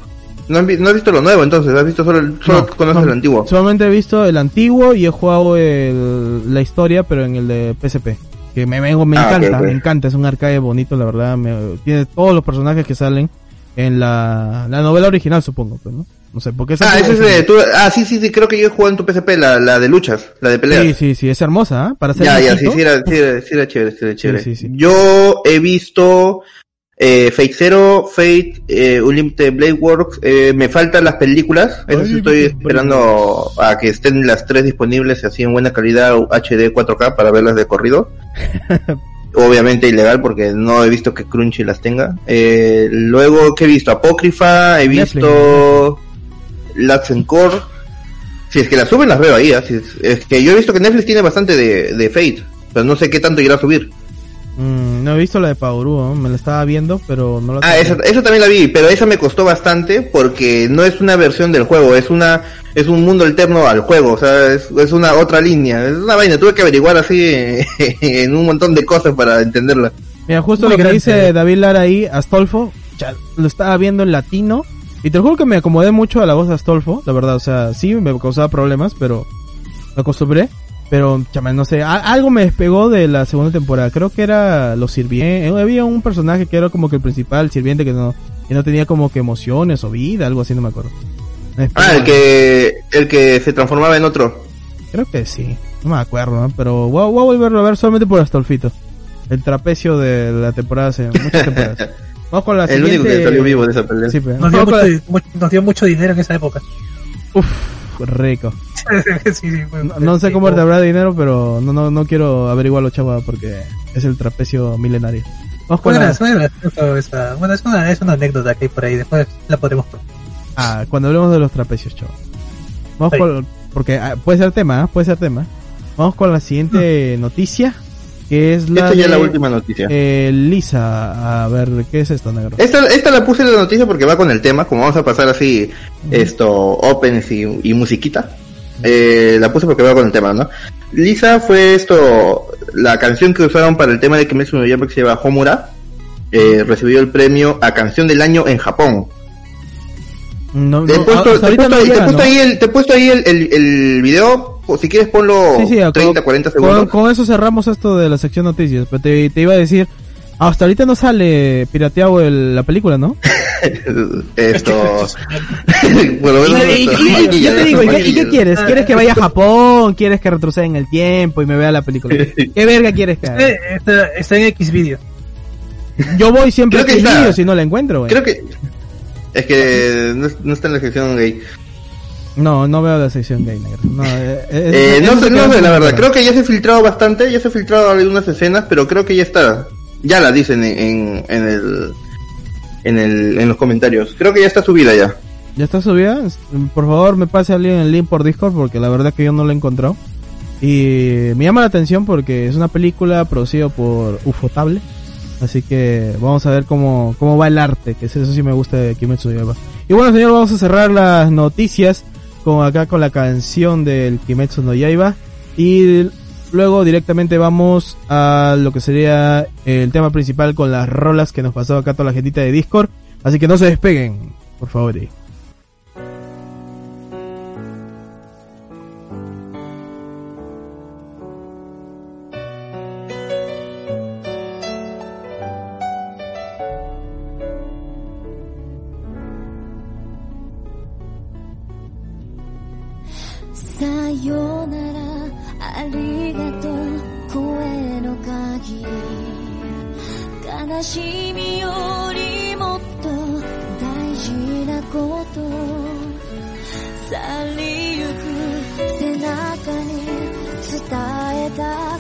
No, has vi- no visto lo nuevo entonces, has visto solo, el, solo No, conoces no, el antiguo. Solamente he visto el antiguo y he jugado el- la historia, pero en el de PSP. Que me, me, me Ah, encanta, me encanta. Es un arcade bonito, la verdad. me- tiene todos los personajes que salen en la, la novela original, supongo. Pues, ¿no? No sé, porque esa Ah, ese es de, tú- ah, sí, sí, sí, creo que yo he jugado en tu PSP, la, la de luchas, la de peleas. Sí, sí, sí, es hermosa, ¿ah? Para ser Ya, ya, sí, sí era, sí, era, sí era chévere, sí era chévere. sí, sí. Yo he visto eh, Fate Zero, Fate, eh, Unlimited Blade Works, eh, me faltan las películas, eso sí estoy esperando a que estén las tres disponibles así en buena calidad HD 4K para verlas de corrido. Obviamente ilegal porque no he visto que Crunchy las tenga. Eh, luego, ¿qué he visto? Apócrifa, he Netflix, visto Lats and Core. Si es que las suben, las veo ahí. ¿ah? Si es, es que yo he visto que Netflix tiene bastante de, de Fate, pero no sé qué tanto irá a subir. Mm, no he visto la de Pauru, ¿no? me la estaba viendo, pero no la Ah, esa, esa también la vi, pero esa me costó bastante porque no es una versión del juego, es una es un mundo alterno al juego, o sea, es, es una otra línea, es una vaina, tuve que averiguar así en un montón de cosas para entenderla. Mira, justo Muy lo que grande. dice David Lara ahí, Astolfo, ya, lo estaba viendo en latino. Y te juro que me acomodé mucho a la voz de Astolfo, la verdad, o sea, sí me causaba problemas, pero me acostumbré. Pero, chama, no sé, a- algo me despegó de la segunda temporada. Creo que era los sirvientes. Había un personaje que era como que el principal, sirviente, que no, que no tenía como que emociones o vida, algo así, no me acuerdo. Me. Ah, el que el que se transformaba en otro. Creo que sí, no me acuerdo, ¿no? pero voy a, voy a volverlo a ver solamente por Astolfito. El trapecio de la temporada hace muchas temporadas. Vamos con la El único que salió vivo de esa pelea. Sí, pues. Nos dio, mucho, mucho- nos dio mucho dinero en esa época. Uf, rico. sí, sí, fue- No, no sé sí, cómo te habrá dinero, pero no, no, no quiero averiguarlo, chava, porque es el trapecio milenario. Vamos con Bueno, la... bueno, es una, es una anécdota que hay por ahí, después la podremos Ah, cuando hablemos de los trapecios, chava. Vamos Sí. con... Porque ah, puede ser tema, ¿ah? puede ser tema. Vamos con la siguiente noticia, que es la Esta ya es la última noticia. eh, Lisa. A ver, ¿qué es esto, negro? Esta, esta la puse en la noticia porque va con el tema, como vamos a pasar así, esto, opens y, y musiquita. Eh, la puse porque va con el tema, ¿no? Lisa fue esto, la canción que usaron para el tema de Kimetsu no Yaiba que se llama Homura, eh, recibió el premio a canción del año en Japón. No, Te he no, puesto, ahí, te he llega, puesto ¿no? ahí el, te he puesto ahí el, el, el video, o si quieres ponlo Sí, sí, 30, con- 40 Con, segundos. con eso cerramos esto de la sección noticias. Pero te, te iba a decir, hasta ahorita no sale pirateado el- la película, ¿no? Esto, bueno, bueno, Y, y- y- y- yo te digo, ¿y qué, y qué quieres? Ah, ¿Quieres que vaya a Japón? ¿Quieres que retroceda en el tiempo y me vea la película? ¿Qué verga quieres que haga? Eh, está, está en X video. Yo voy siempre a Creo Xvideos está. si no la encuentro, güey. Creo que, es que no, no está en la sección gay. No, no veo la sección gay, negro. No, eh, eh, Eh, no sé, no sé, la verdad. Creo que ya se ha filtrado bastante, ya se ha filtrado algunas escenas, pero creo que ya está. Ya la dicen en, en, en el, en el, en los comentarios. Creo que ya está subida ya. ¿Ya está subida? Por favor, me pase alguien el link por Discord porque la verdad que yo no lo he encontrado. Y me llama la atención porque es una película producida por Ufotable. Así que vamos a ver cómo, cómo va el arte, que eso sí me gusta de Kimetsu no Yaiba. Y bueno, señor, vamos a cerrar las noticias con acá con la canción del Kimetsu no Yaiba. Y luego directamente vamos a lo que sería el tema principal con las rolas que nos pasó acá toda la gentita de Discord. Así que no se despeguen, por favor. さよならありがとう。声の鍵悲しみよりもっと大事なこと。去りゆく背中に伝えた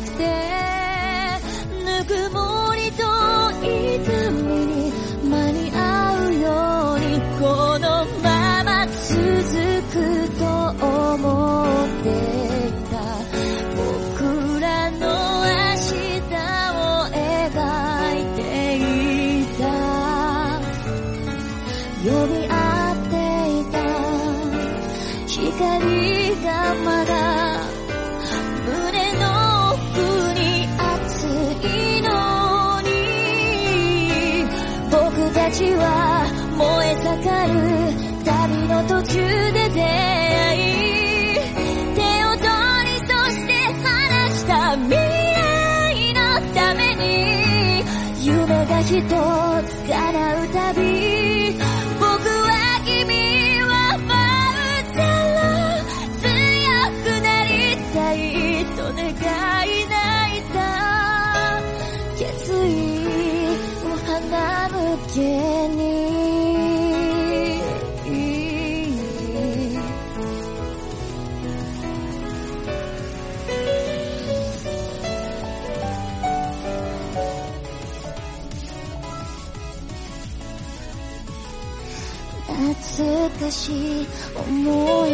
懐かしい思い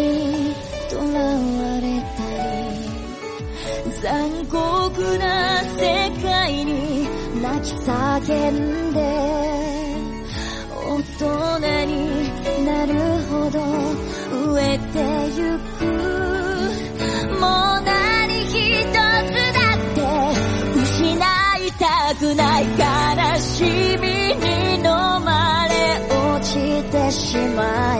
とらわれたり残酷な世界に泣き叫んで大人になるほど植えてゆくしまい